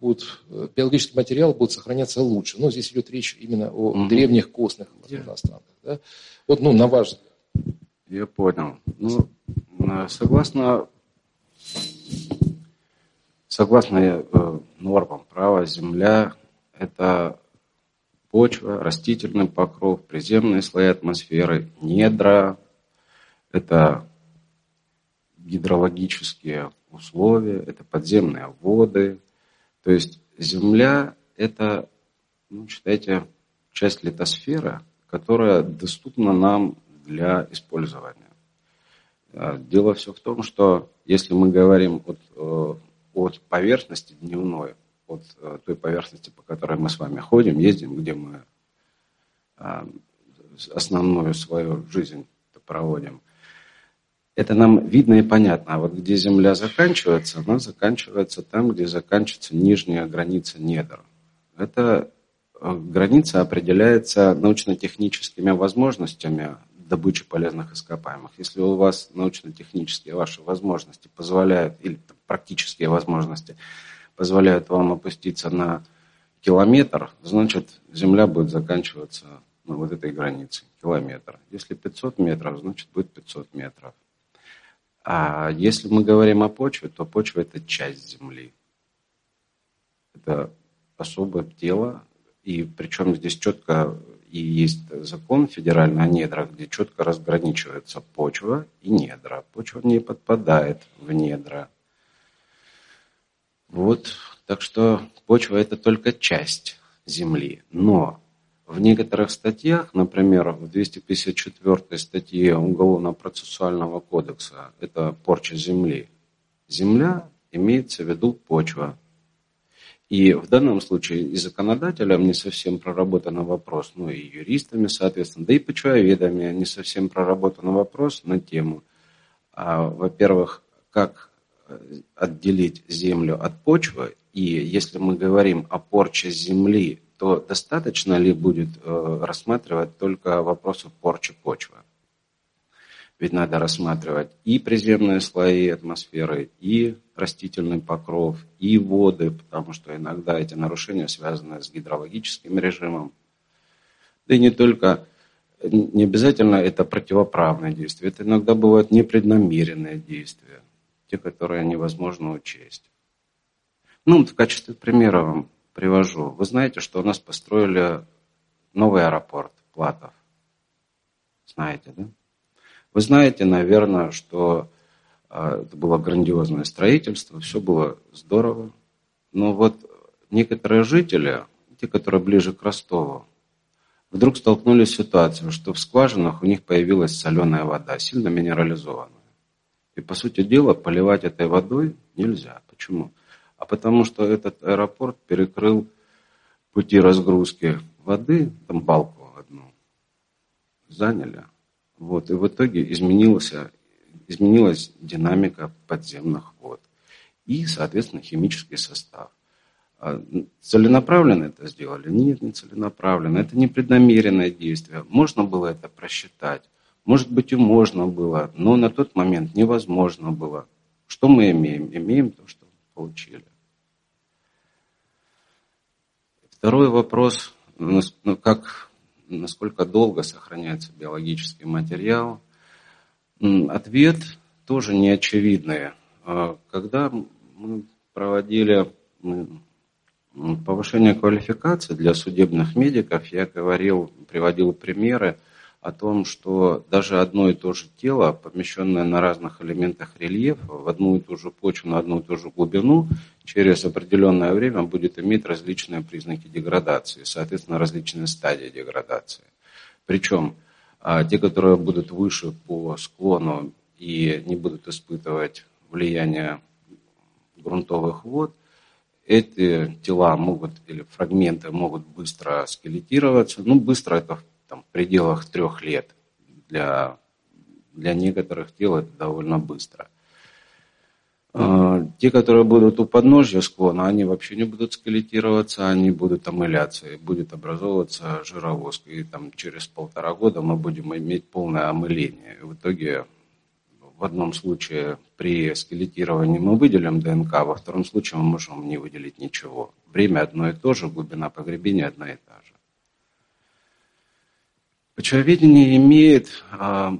будет, э, биологический материал будет сохраняться лучше. Ну, здесь идет речь именно о угу. древних костных останках. Да? Вот, ну, на ваш взгляд. Я понял. Ну, согласно, согласно э, нормам права, земля – это почва, растительный покров, приземные слои атмосферы, недра, это гидрологические условия, это подземные воды. То есть Земля – это, ну, считайте, часть литосферы, которая доступна нам для использования. А, дело все в том, что если мы говорим от, э, от поверхности дневной, от э, той поверхности, по которой мы с вами ходим, ездим, где мы а, основную свою жизнь проводим, это нам видно и понятно. А вот где Земля заканчивается, она заканчивается там, где заканчивается нижняя граница недр. Эта э, граница определяется научно-техническими возможностями добычи полезных ископаемых. Если у вас научно-технические ваши возможности позволяют, или практические возможности позволяют вам опуститься на километр, значит, Земля будет заканчиваться на вот этой границе, километр. Если 500 метров, значит, будет 500 метров. А если мы говорим о почве, то почва – это часть Земли. Это особое тело, и причем здесь четко и есть закон федеральный о недрах, где четко разграничивается почва и недра. Почва не подпадает в недра. Вот, так что почва – это только часть Земли. Но в некоторых статьях, например, в 254 статье Уголовно-процессуального кодекса, это порча земли, земля имеется в виду почва. И в данном случае и законодателям не совсем проработан вопрос, ну и юристами, соответственно, да и почвоведами не совсем проработан вопрос на тему, а, во-первых, как э, отделить землю от почвы, и если мы говорим о порче земли то достаточно ли будет э, рассматривать только вопросы порчи почвы? Ведь надо рассматривать и приземные слои атмосферы, и растительный покров, и воды, потому что иногда эти нарушения связаны с гидрологическим режимом. Да и не только, не обязательно это противоправные действия, это иногда бывают непреднамеренные действия, те, которые невозможно учесть. Ну, в качестве примера вам привожу. Вы знаете, что у нас построили новый аэропорт Платов. Знаете, да? Вы знаете, наверное, что а, это было грандиозное строительство, все было здорово. Но вот некоторые жители, те, которые ближе к Ростову, вдруг столкнулись с ситуацией, что в скважинах у них появилась соленая вода, сильно минерализованная. И, по сути дела, поливать этой водой нельзя. Почему? А потому что этот аэропорт перекрыл пути разгрузки воды, там балку одну заняли. Вот, и в итоге изменилась, изменилась динамика подземных вод и, соответственно, химический состав. А целенаправленно это сделали? Нет, не целенаправленно. Это непреднамеренное действие. Можно было это просчитать. Может быть, и можно было, но на тот момент невозможно было. Что мы имеем? Имеем то, что получили. Второй вопрос, ну, как, насколько долго сохраняется биологический материал. Ответ тоже неочевидный. А когда мы проводили повышение квалификации для судебных медиков, я говорил, приводил примеры о том, что даже одно и то же тело, помещенное на разных элементах рельефа, в одну и ту же почву, на одну и ту же глубину, через определенное время будет иметь различные признаки деградации, соответственно, различные стадии деградации. Причем а, те, которые будут выше по склону и не будут испытывать влияние грунтовых вод, эти тела могут или фрагменты могут быстро скелетироваться. Ну, быстро это там, в пределах трех лет. Для, для некоторых тел это довольно быстро. А, те, которые будут у подножья склона, они вообще не будут скелетироваться, они будут омыляться, и будет образовываться жировозка. И там через полтора года мы будем иметь полное омыление. И в итоге в одном случае при скелетировании мы выделим ДНК, во втором случае мы можем не выделить ничего. Время одно и то же, глубина погребения одна и та же. Почвоведение имеет а,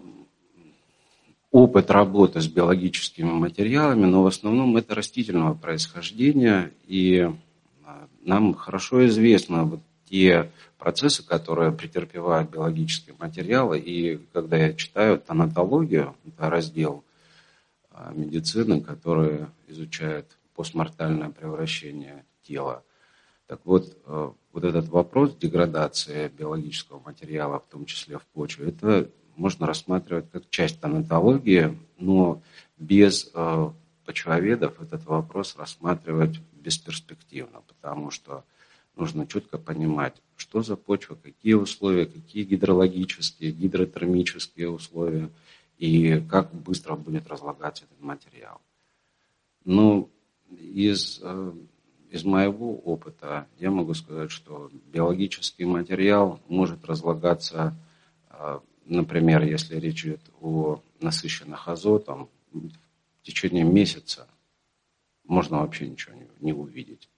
опыт работы с биологическими материалами, но в основном это растительного происхождения, и а, нам хорошо известно вот те процессы, которые претерпевают биологические материалы, и когда я читаю тонатологию, это раздел а, медицины, который изучает постмортальное превращение тела, так вот, вот этот вопрос деградации биологического материала, в том числе в почве, это можно рассматривать как часть тонатологии, но без э, почвоведов этот вопрос рассматривать бесперспективно, потому что нужно четко понимать, что за почва, какие условия, какие гидрологические, гидротермические условия и как быстро будет разлагаться этот материал. Но из э, из моего опыта я могу сказать, что биологический материал может разлагаться, а, например, если речь идет о насыщенных азотом, в течение месяца можно вообще ничего не, увидеть.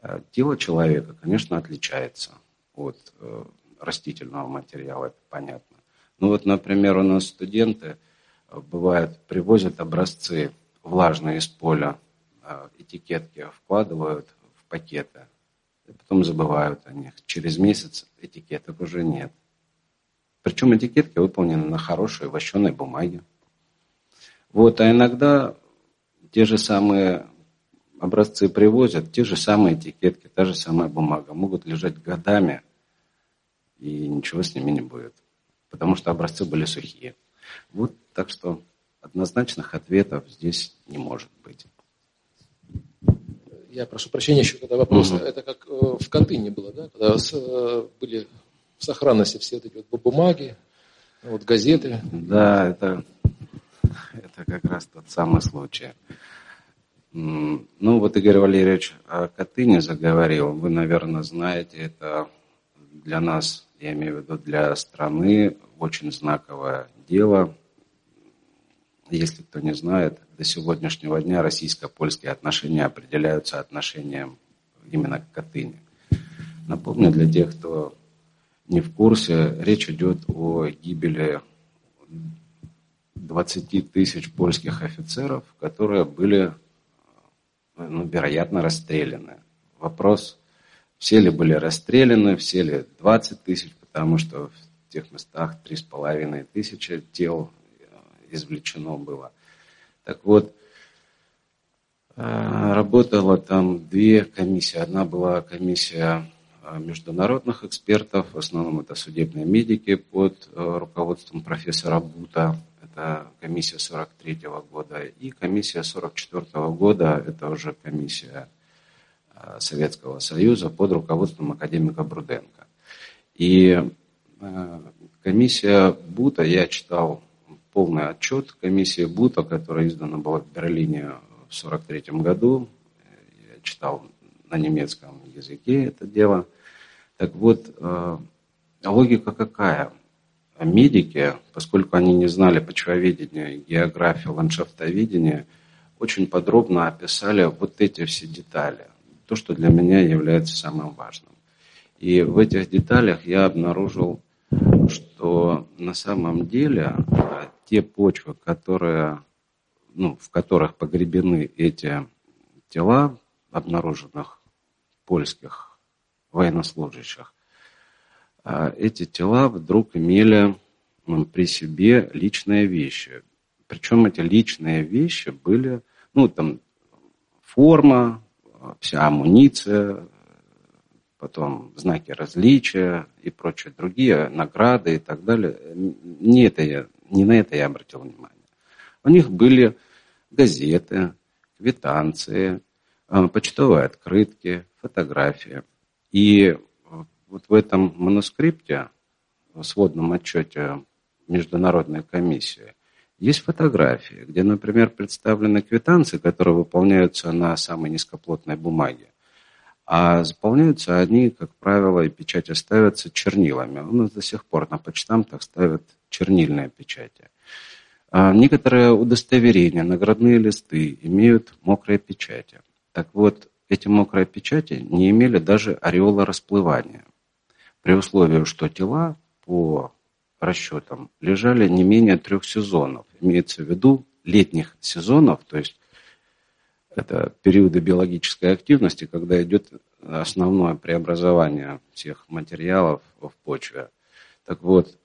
А, тело человека, конечно, отличается от э, растительного материала, это понятно. Ну вот, например, у нас студенты э, бывает привозят образцы влажные из поля этикетки вкладывают в пакеты, и потом забывают о них. Через месяц этикеток уже нет. Причем этикетки выполнены на хорошей вощеной бумаге. Вот, а иногда те же самые образцы привозят, те же самые этикетки, та же самая бумага могут лежать годами, и ничего с ними не будет, потому что образцы были сухие. Вот так что однозначных ответов здесь не может быть я прошу прощения, еще тогда вопрос. Угу. Это как э, в Катыни было, да? Когда э, были в сохранности все вот эти вот бумаги, вот газеты. Да, это, это как раз тот самый случай. Ну, вот Игорь Валерьевич о Катыни заговорил. Вы, наверное, знаете, это для нас, я имею в виду для страны, очень знаковое дело. Если кто не знает, до сегодняшнего дня российско-польские отношения определяются отношением именно к Катыни. Напомню для тех, кто не в курсе, речь идет о гибели 20 тысяч польских офицеров, которые были, ну, вероятно, расстреляны. Вопрос, все ли были расстреляны, все ли 20 тысяч, потому что в тех местах 3,5 тысячи тел извлечено было. Так вот, э, работала там две комиссии. Одна была комиссия э, международных экспертов, в основном это судебные медики под руководством профессора Бута, это комиссия 43 -го года, и комиссия 44 -го года, это уже комиссия э, Советского Союза под руководством академика Бруденко. И э, комиссия Бута, я читал полный отчет комиссии Бута, которая издана была в Берлине в 43 году. Я читал на немецком языке это дело. Так вот, э, логика какая? медики, поскольку они не знали почвоведения, географию, ландшафтоведения, очень подробно описали вот эти все детали. То, что для меня является самым важным. И в этих деталях я обнаружил, что на самом деле а, те почвы, которые, ну, в которых погребены эти тела обнаруженных польских военнослужащих, а эти тела вдруг имели при себе личные вещи. Причем эти личные вещи были, ну, там, форма, вся амуниция, потом знаки различия и прочие другие, награды и так далее. Не, это я, не на это я обратил внимание. У них были газеты, квитанции, а, почтовые открытки, фотографии. И вот в этом манускрипте, в сводном отчете Международной комиссии, есть фотографии, где, например, представлены квитанции, которые выполняются на самой низкоплотной бумаге. А заполняются они, как правило, и печати ставятся чернилами. У нас до сих пор на почтамтах ставят чернильные печати. А некоторые удостоверения, наградные листы имеют мокрые печати. Так вот, эти мокрые печати не имели даже ореола расплывания при условии, что тела по расчетам лежали не менее трех сезонов. Имеется в виду летних сезонов, то есть это периоды биологической активности, когда идет основное преобразование всех материалов в почве. Так вот,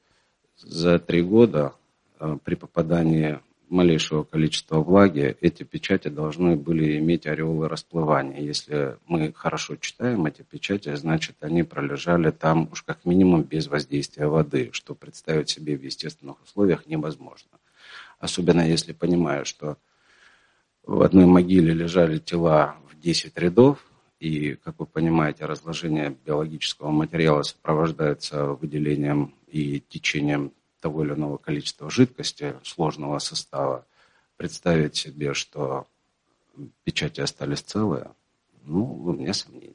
за три года э, при попадании малейшего количества влаги, эти печати должны были иметь ореолы расплывания. Если мы хорошо читаем эти печати, значит, они пролежали там уж как минимум без воздействия воды, что представить себе в естественных условиях невозможно. Особенно если понимаю, что в одной могиле лежали тела в 10 рядов, и, как вы понимаете, разложение биологического материала сопровождается выделением и течением того или иного количества жидкости сложного состава, представить себе, что печати остались целые, ну, у меня сомнения.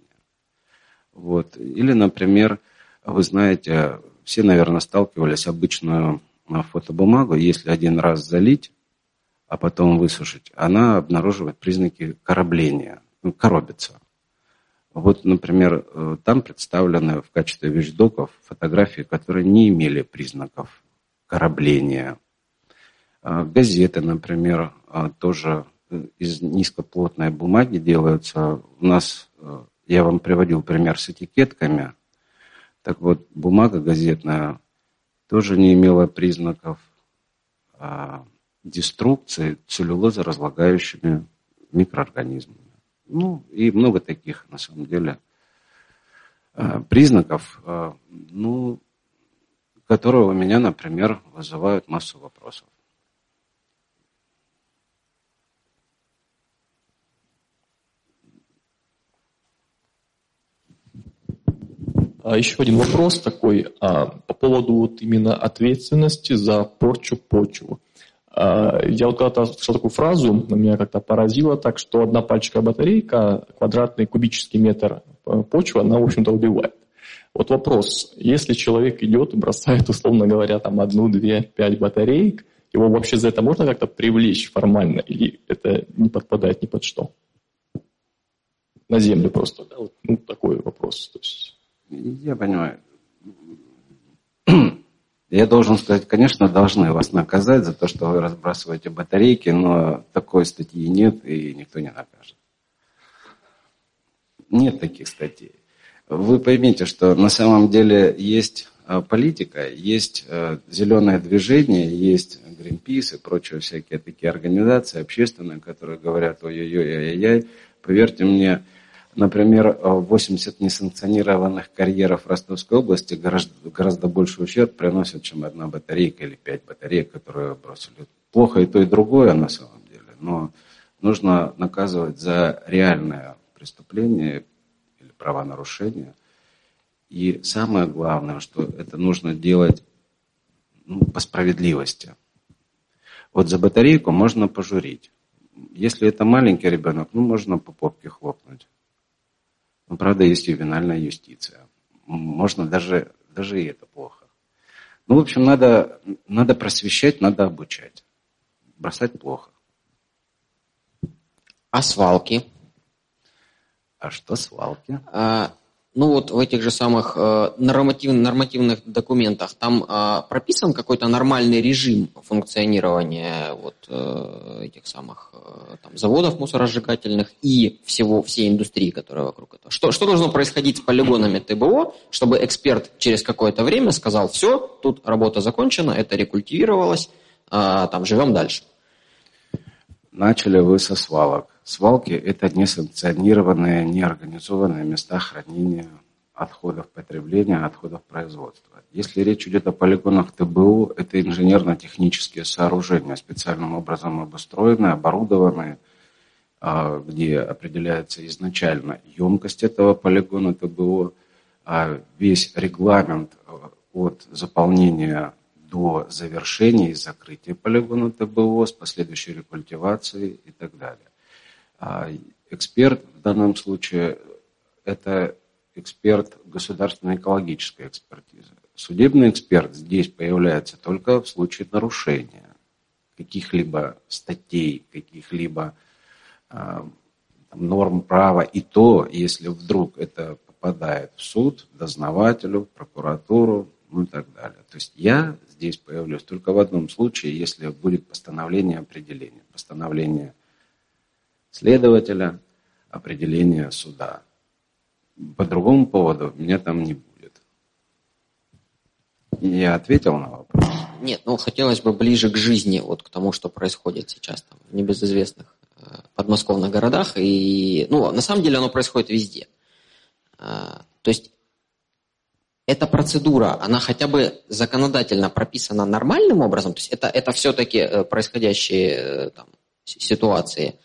Вот. Или, например, вы знаете, все, наверное, сталкивались обычную фотобумагу, если один раз залить, а потом высушить, она обнаруживает признаки корабления, ну, коробится. Вот, например, э, там представлены в качестве вещдоков фотографии, которые не имели признаков корабления. А, газеты, например, а, тоже из низкоплотной бумаги делаются. У нас, э, я вам приводил пример с этикетками. Так вот, бумага газетная тоже не имела признаков деструкции целлюлозоразлагающими микроорганизмами. Ну, и много таких, на самом деле, признаков. Ну, которые у меня, например, вызывают массу вопросов. А еще один вопрос такой а, по поводу вот именно ответственности за порчу почвы. А, я вот когда-то слышал такую фразу, меня как-то поразило так, что одна пальчиковая батарейка, квадратный кубический метр э, почвы, она, в общем-то, убивает. Вот вопрос, если человек идет и бросает, условно говоря, там одну, две, пять батареек, его вообще за это можно как-то привлечь формально, или это не подпадает ни под что? На землю просто, да? Вот, ну, такой вопрос. То есть... Я понимаю. Я должен сказать, конечно, должны вас наказать за то, что вы разбрасываете батарейки, но такой статьи нет, и никто не накажет. Нет таких статей. Вы поймите, что на самом деле есть а, политика, есть а, зеленое движение, есть Greenpeace и прочие всякие такие организации общественные, которые говорят ой-ой-ой, ай-яй-яй. Поверьте мне, Например, 80 несанкционированных карьеров в Ростовской области гораздо, гораздо больше ущерб приносят, чем одна батарейка или пять батареек, которые бросили. Плохо и то, и другое на самом деле, но нужно наказывать за реальное преступление или правонарушение. И самое главное, что это нужно делать ну, по справедливости. Вот за батарейку можно пожурить. Если это маленький ребенок, ну, можно по попке хлопнуть. Но, правда, есть ювенальная юстиция. Можно даже, даже и это плохо. Ну, в общем, надо, надо просвещать, надо обучать. Бросать плохо. А свалки? А что свалки? А, ну вот в этих же самых э, норматив, нормативных документах там э, прописан какой-то нормальный режим функционирования вот э, этих самых э, там, заводов мусоросжигательных и всего всей индустрии, которая вокруг этого. Что, что должно происходить с полигонами ТБО, чтобы эксперт через какое-то время сказал, все, тут работа закончена, это рекультивировалось, э, там живем дальше. Начали вы со свалок. Свалки – это несанкционированные, неорганизованные места хранения отходов потребления, отходов производства. Если речь идет о полигонах ТБУ, это инженерно-технические сооружения, специальным образом обустроенные, оборудованные, а, где определяется изначально емкость этого полигона ТБУ, а весь регламент а, от заполнения до завершения и закрытия полигона ТБО с последующей рекультивацией и так далее. А эксперт в данном случае – это эксперт государственной экологической экспертизы. Судебный эксперт здесь появляется только в случае нарушения каких-либо статей, каких-либо э, норм права. И то, если вдруг это попадает в суд, дознавателю, прокуратуру, ну и так далее. То есть я здесь появлюсь только в одном случае, если будет постановление определения. Постановление следователя, определение суда. По другому поводу меня там не будет. Я ответил на вопрос? Нет, ну хотелось бы ближе к жизни, вот к тому, что происходит сейчас там, в небезызвестных э, подмосковных городах. И, ну, на самом деле оно происходит везде. Э, то есть эта процедура, она хотя бы законодательно прописана нормальным образом, то есть это, это все-таки э, происходящие там, ситуации –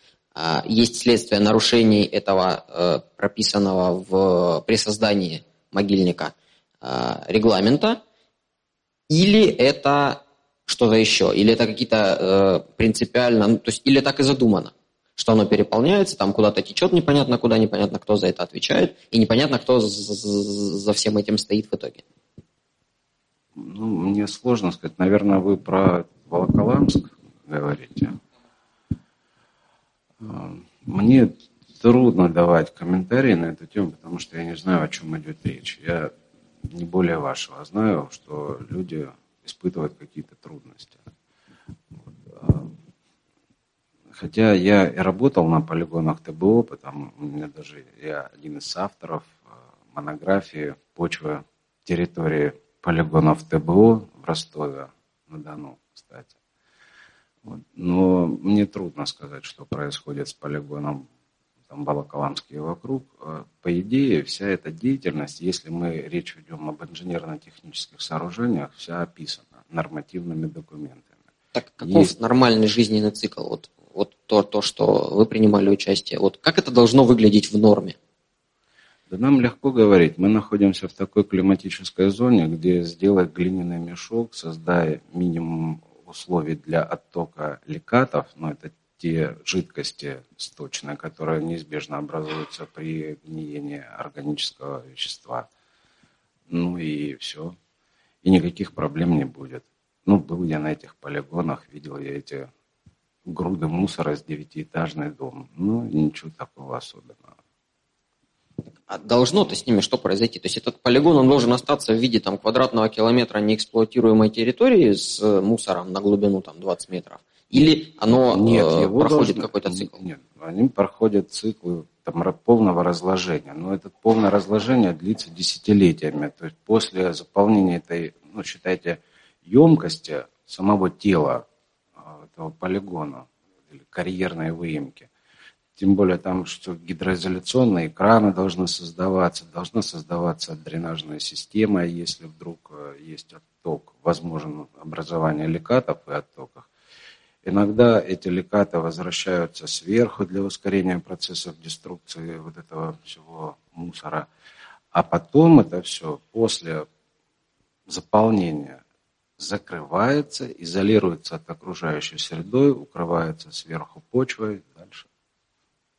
есть следствие нарушений этого э, прописанного в, при создании могильника а, регламента, или это что-то еще, или это какие-то э, принципиально, ну, то есть или так и задумано, что оно переполняется, там куда-то течет непонятно куда, непонятно кто за это отвечает, и непонятно кто за всем этим стоит в итоге. Ну, мне сложно сказать. Наверное, вы про Волоколамск говорите. Мне трудно давать комментарии на эту тему, потому что я не знаю, о чем идет речь. Я не более вашего знаю, что люди испытывают какие-то трудности. А, хотя я и работал на полигонах ТБО, потому у меня даже я один из авторов а, монографии «Почва территории полигонов ТБО» в Ростове-на-Дону, кстати. Вот. Но мне трудно сказать, что происходит с полигоном там, Балакаламский и вокруг. А, по идее, вся эта деятельность, если мы речь ведем об инженерно-технических сооружениях, вся описана нормативными документами. Так каков Есть... нормальный жизненный цикл? Вот, вот то, то, что вы принимали участие. Вот как это должно выглядеть в норме? Да нам легко говорить. Мы находимся в такой климатической зоне, где сделать глиняный мешок, создая минимум условий для оттока лекатов, но это те жидкости сточные, которые неизбежно образуются при гниении органического вещества. Ну и все. И никаких проблем не будет. Ну, был я на этих полигонах, видел я эти груды мусора с девятиэтажный дом. Ну, ничего такого особенного. А должно-то с ними что произойти? То есть этот полигон, он должен остаться в виде там, квадратного километра неэксплуатируемой территории с э, мусором на глубину там, 20 метров? Или оно нет, э, его проходит должен... какой-то цикл? Нет, они проходят циклы там, полного разложения. Но это полное разложение длится десятилетиями. То есть после заполнения этой, ну, считайте, емкости самого тела а, этого полигона или карьерной выемки, тем более там, что гидроизоляционные краны должны создаваться, должна создаваться дренажная система, если вдруг э, есть отток, возможно образование лекатов и оттоков. Иногда эти лекаты возвращаются сверху для ускорения процессов деструкции вот этого всего мусора. А потом это все после заполнения закрывается, изолируется от окружающей средой, укрывается сверху почвой,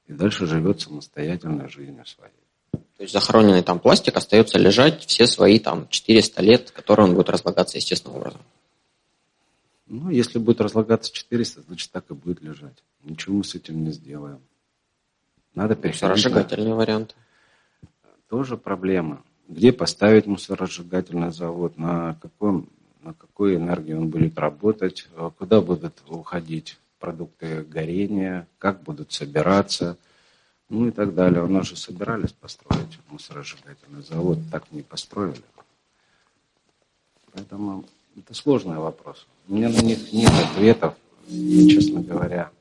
и дальше живет самостоятельной жизнью своей. То есть захороненный там пластик остается лежать все свои там 400 лет, которые он будет разлагаться естественным образом. Ну, если будет разлагаться 400, значит так и будет лежать. Ничего мы с этим не сделаем. Надо переходить. Мусоросжигательный на... вариант. Тоже проблема. Где поставить мусоросжигательный завод, на, каком, на какой энергии он будет работать, куда будут уходить продукты горения, как будут собираться, ну и так далее. У нас же собирались построить мусоросжигательный завод, так не построили. Поэтому это сложный вопрос. У меня на них нет ответов. Я, честно говоря,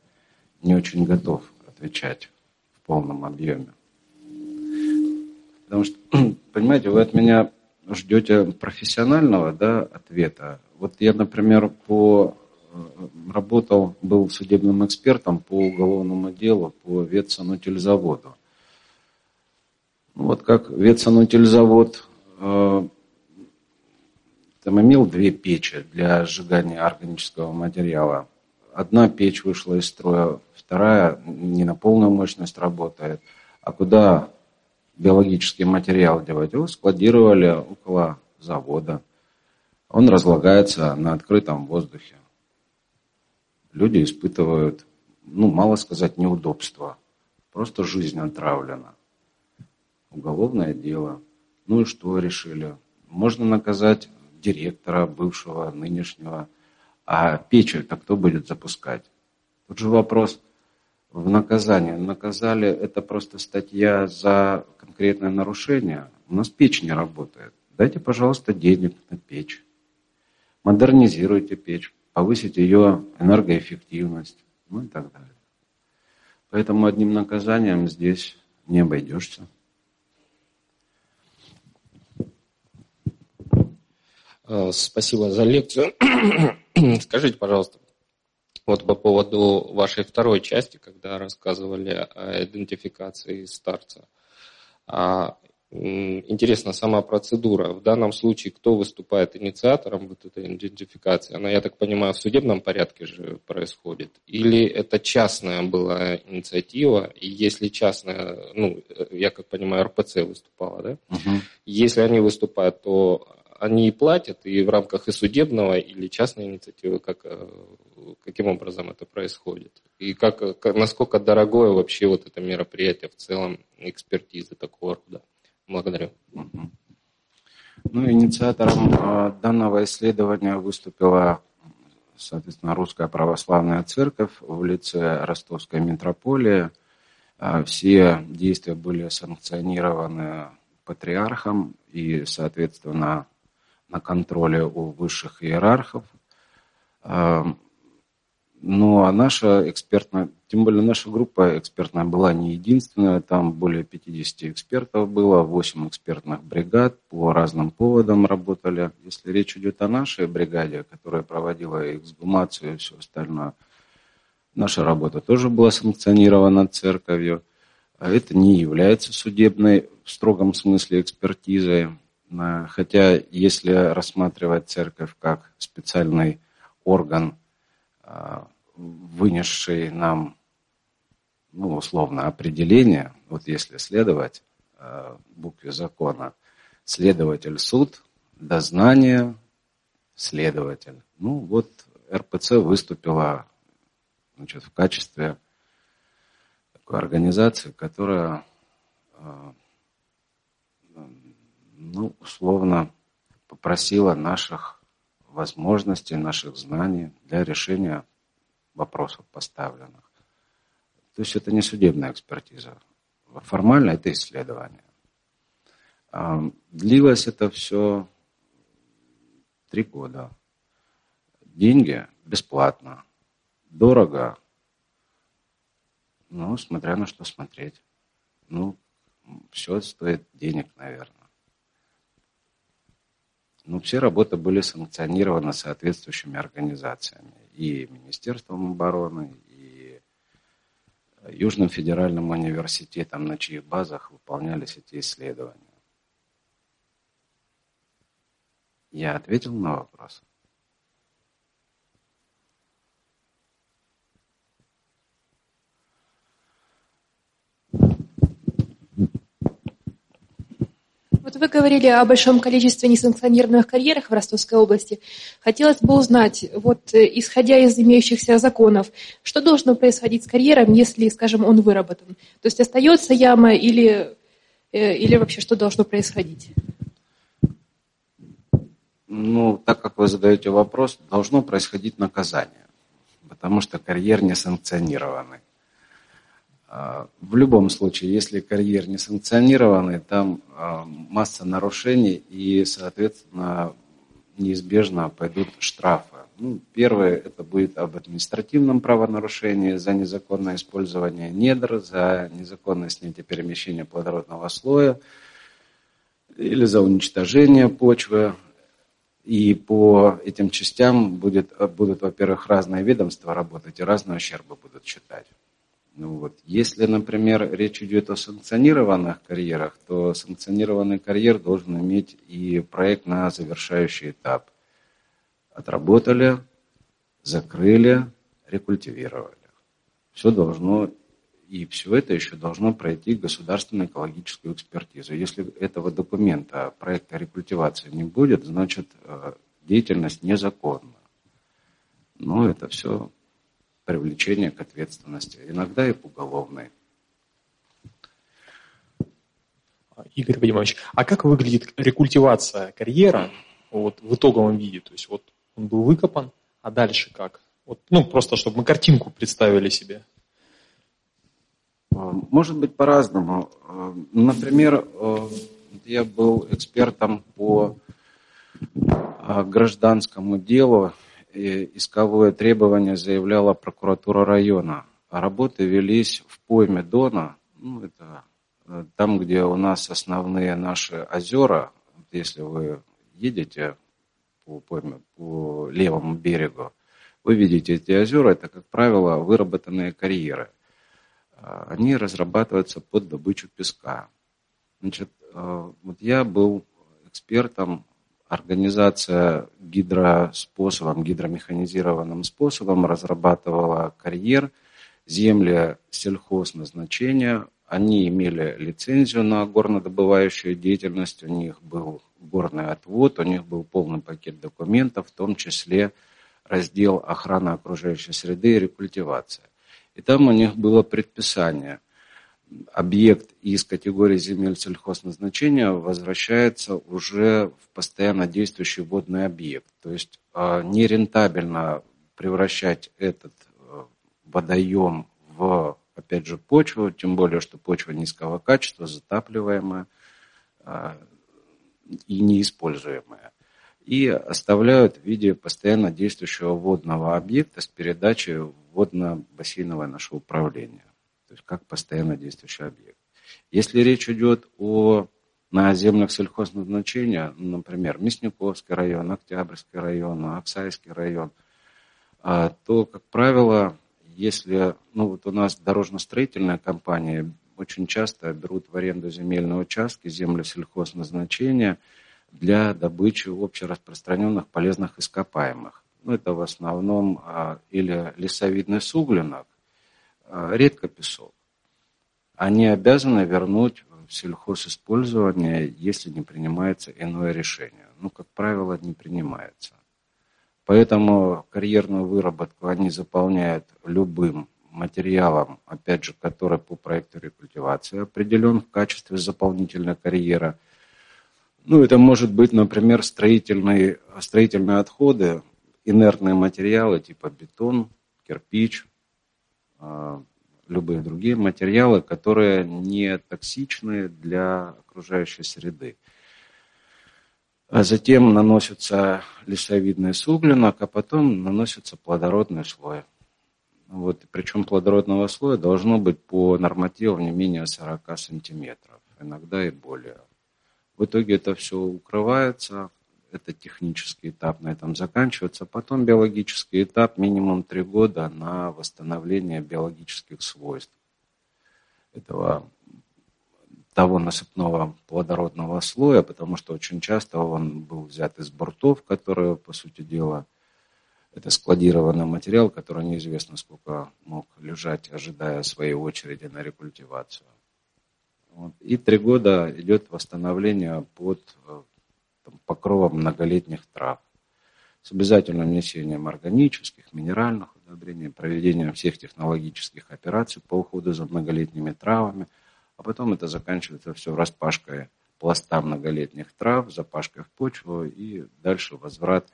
не очень готов отвечать в полном объеме. Потому что, понимаете, вы от меня ждете профессионального да, ответа. Вот я, например, по работал, был судебным экспертом по уголовному делу по ветсанутельзаводу. Ну, вот как ветсанутельзавод э, там имел две печи для сжигания органического материала. Одна печь вышла из строя, вторая не на полную мощность работает. А куда биологический материал девать? Его складировали около завода. Он разлагается на открытом воздухе люди испытывают, ну, мало сказать, неудобства. Просто жизнь отравлена. Уголовное дело. Ну и что решили? Можно наказать директора, бывшего, нынешнего. А печь это кто будет запускать? Тут же вопрос в наказании. Наказали, это просто статья за конкретное нарушение. У нас печь не работает. Дайте, пожалуйста, денег на печь. Модернизируйте печь повысить ее энергоэффективность, ну и так далее. Поэтому одним наказанием здесь не обойдешься. А, спасибо за лекцию. Скажите, пожалуйста, вот по поводу вашей второй части, когда рассказывали о идентификации старца. Интересна сама процедура. В данном случае кто выступает инициатором вот этой идентификации? Она, я так понимаю, в судебном порядке же происходит? Или это частная была инициатива? И если частная, ну, я как понимаю, РПЦ выступала, да? Угу. Если они выступают, то они и платят, и в рамках и судебного, или частной инициативы, как, э, каким образом это происходит? И как, насколько дорогое вообще вот это мероприятие в целом, экспертизы такого рода? Благодарю. Ну, инициатором а, данного исследования выступила, соответственно, Русская Православная Церковь в лице Ростовской митрополии. А, все действия были санкционированы патриархом и, соответственно, на контроле у высших иерархов. Ну, а наша экспертная, тем более наша группа экспертная была не единственная, там более 50 экспертов было, 8 экспертных бригад по разным поводам работали. Если речь идет о нашей бригаде, которая проводила эксгумацию и все остальное, наша работа тоже была санкционирована церковью. А это не является судебной в строгом смысле экспертизой. Хотя если рассматривать церковь как специальный орган, вынесший нам, ну, условно, определение, вот если следовать букве закона, следователь суд, дознание, следователь. Ну, вот РПЦ выступила значит, в качестве такой организации, которая, э, ну, условно, попросила наших возможностей, наших знаний для решения вопросов поставленных. То есть это не судебная экспертиза. Формально это исследование. Длилось это все три года. Деньги бесплатно. Дорого. Ну, смотря на что смотреть. Ну, все стоит денег, наверное. Но все работы были санкционированы соответствующими организациями. И Министерством обороны, и Южным федеральным университетом, на чьих базах выполнялись эти исследования. Я ответил на вопрос. Вот вы говорили о большом количестве несанкционированных карьерах в Ростовской области. Хотелось бы узнать, вот э, исходя из имеющихся законов, что должно происходить с карьером, если, скажем, он выработан? То есть остается яма или, э, или вообще что должно происходить? Ну, так как вы задаете вопрос, должно происходить наказание, потому что карьер не санкционированный. А, в любом случае, если карьер не санкционированный, там а, масса нарушений и, соответственно, неизбежно пойдут штрафы. Ну, первое, это будет об административном правонарушении за незаконное использование недр, за незаконное снятие перемещения плодородного слоя или за уничтожение почвы, и по этим частям будет, будут, во-первых, разные ведомства работать и разные ущербы будут считать. Ну вот. Если, например, речь идет о санкционированных карьерах, то санкционированный карьер должен иметь и проект на завершающий этап. Отработали, закрыли, рекультивировали. Все должно и все это еще должно пройти государственную экологическую экспертизу. Если этого документа, проекта рекультивации не будет, значит э, деятельность незаконна. Но это все привлечение к ответственности, иногда и к уголовной. Игорь Вадимович, а как выглядит рекультивация карьера вот, в итоговом виде? То есть вот он был выкопан, а дальше как? Вот, ну, просто чтобы мы картинку представили себе. Э, может быть по-разному. Э, например, э, я был экспертом по гражданскому делу, исковое требование заявляла прокуратура района. А работы велись в пойме Дона, ну, это там, где у нас основные наши озера, если вы едете по пойме, по левому берегу, вы видите эти озера, это, как правило, выработанные карьеры – а, они разрабатываются под добычу песка. Значит, а, вот я был экспертом, организация гидроспособом, гидромеханизированным способом разрабатывала карьер, земли сельхозназначения, они имели лицензию на горнодобывающую деятельность, у них был горный отвод, у них был полный пакет документов, в том числе раздел охраны окружающей среды и рекультивация. И там у них было предписание. Объект из категории земель сельхозназначения возвращается уже в постоянно действующий водный объект. То есть а, нерентабельно превращать этот э, водоем в, опять же, почву, тем более, что почва низкого качества, затапливаемая а, и неиспользуемая и оставляют в виде постоянно действующего водного объекта с передачей водно-бассейновое наше управление. То есть как постоянно действующий объект. Если речь идет о на землях сельхозназначения, например, Мясниковский район, Октябрьский район, Оксайский район, а, то, как правило, если, ну вот у нас дорожно-строительная компания очень часто берут в аренду земельные участки, земли сельхозназначения – для добычи общераспространенных полезных ископаемых. ну это в основном а, или лесовидный суглинок, редко песок, они обязаны вернуть в сельхозиспользование, если не принимается иное решение. Ну, как правило, не принимается. Поэтому карьерную выработку они заполняют любым материалом, опять же, который по проекту рекультивации определен в качестве заполнительной карьера. Ну, это может быть, например, строительные, строительные отходы, инертные материалы типа бетон, кирпич, любые другие материалы, которые не токсичны для окружающей среды. А затем наносится лесовидный суглинок, а потом наносится плодородный слой. Вот, причем плодородного слоя должно быть по нормативам не менее 40 сантиметров, иногда и более. В итоге это все укрывается, это технический этап на этом заканчивается. Потом биологический этап минимум три года на восстановление биологических свойств этого того насыпного плодородного слоя, потому что очень часто он был взят из бортов, которые, по сути дела, это складированный материал, который неизвестно сколько мог лежать, ожидая своей очереди на рекультивацию. Вот. И три года идет восстановление под покровом многолетних трав с обязательным внесением органических, минеральных удобрений, проведением всех технологических операций по уходу за многолетними травами, а потом это заканчивается все распашкой пласта многолетних трав, запашкой в почву и дальше возврат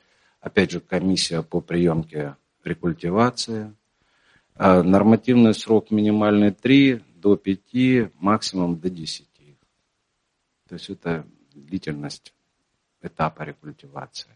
Опять же, комиссия по приемке рекультивации. А нормативный срок минимальный 3 до 5, максимум до 10. То есть это длительность этапа рекультивации.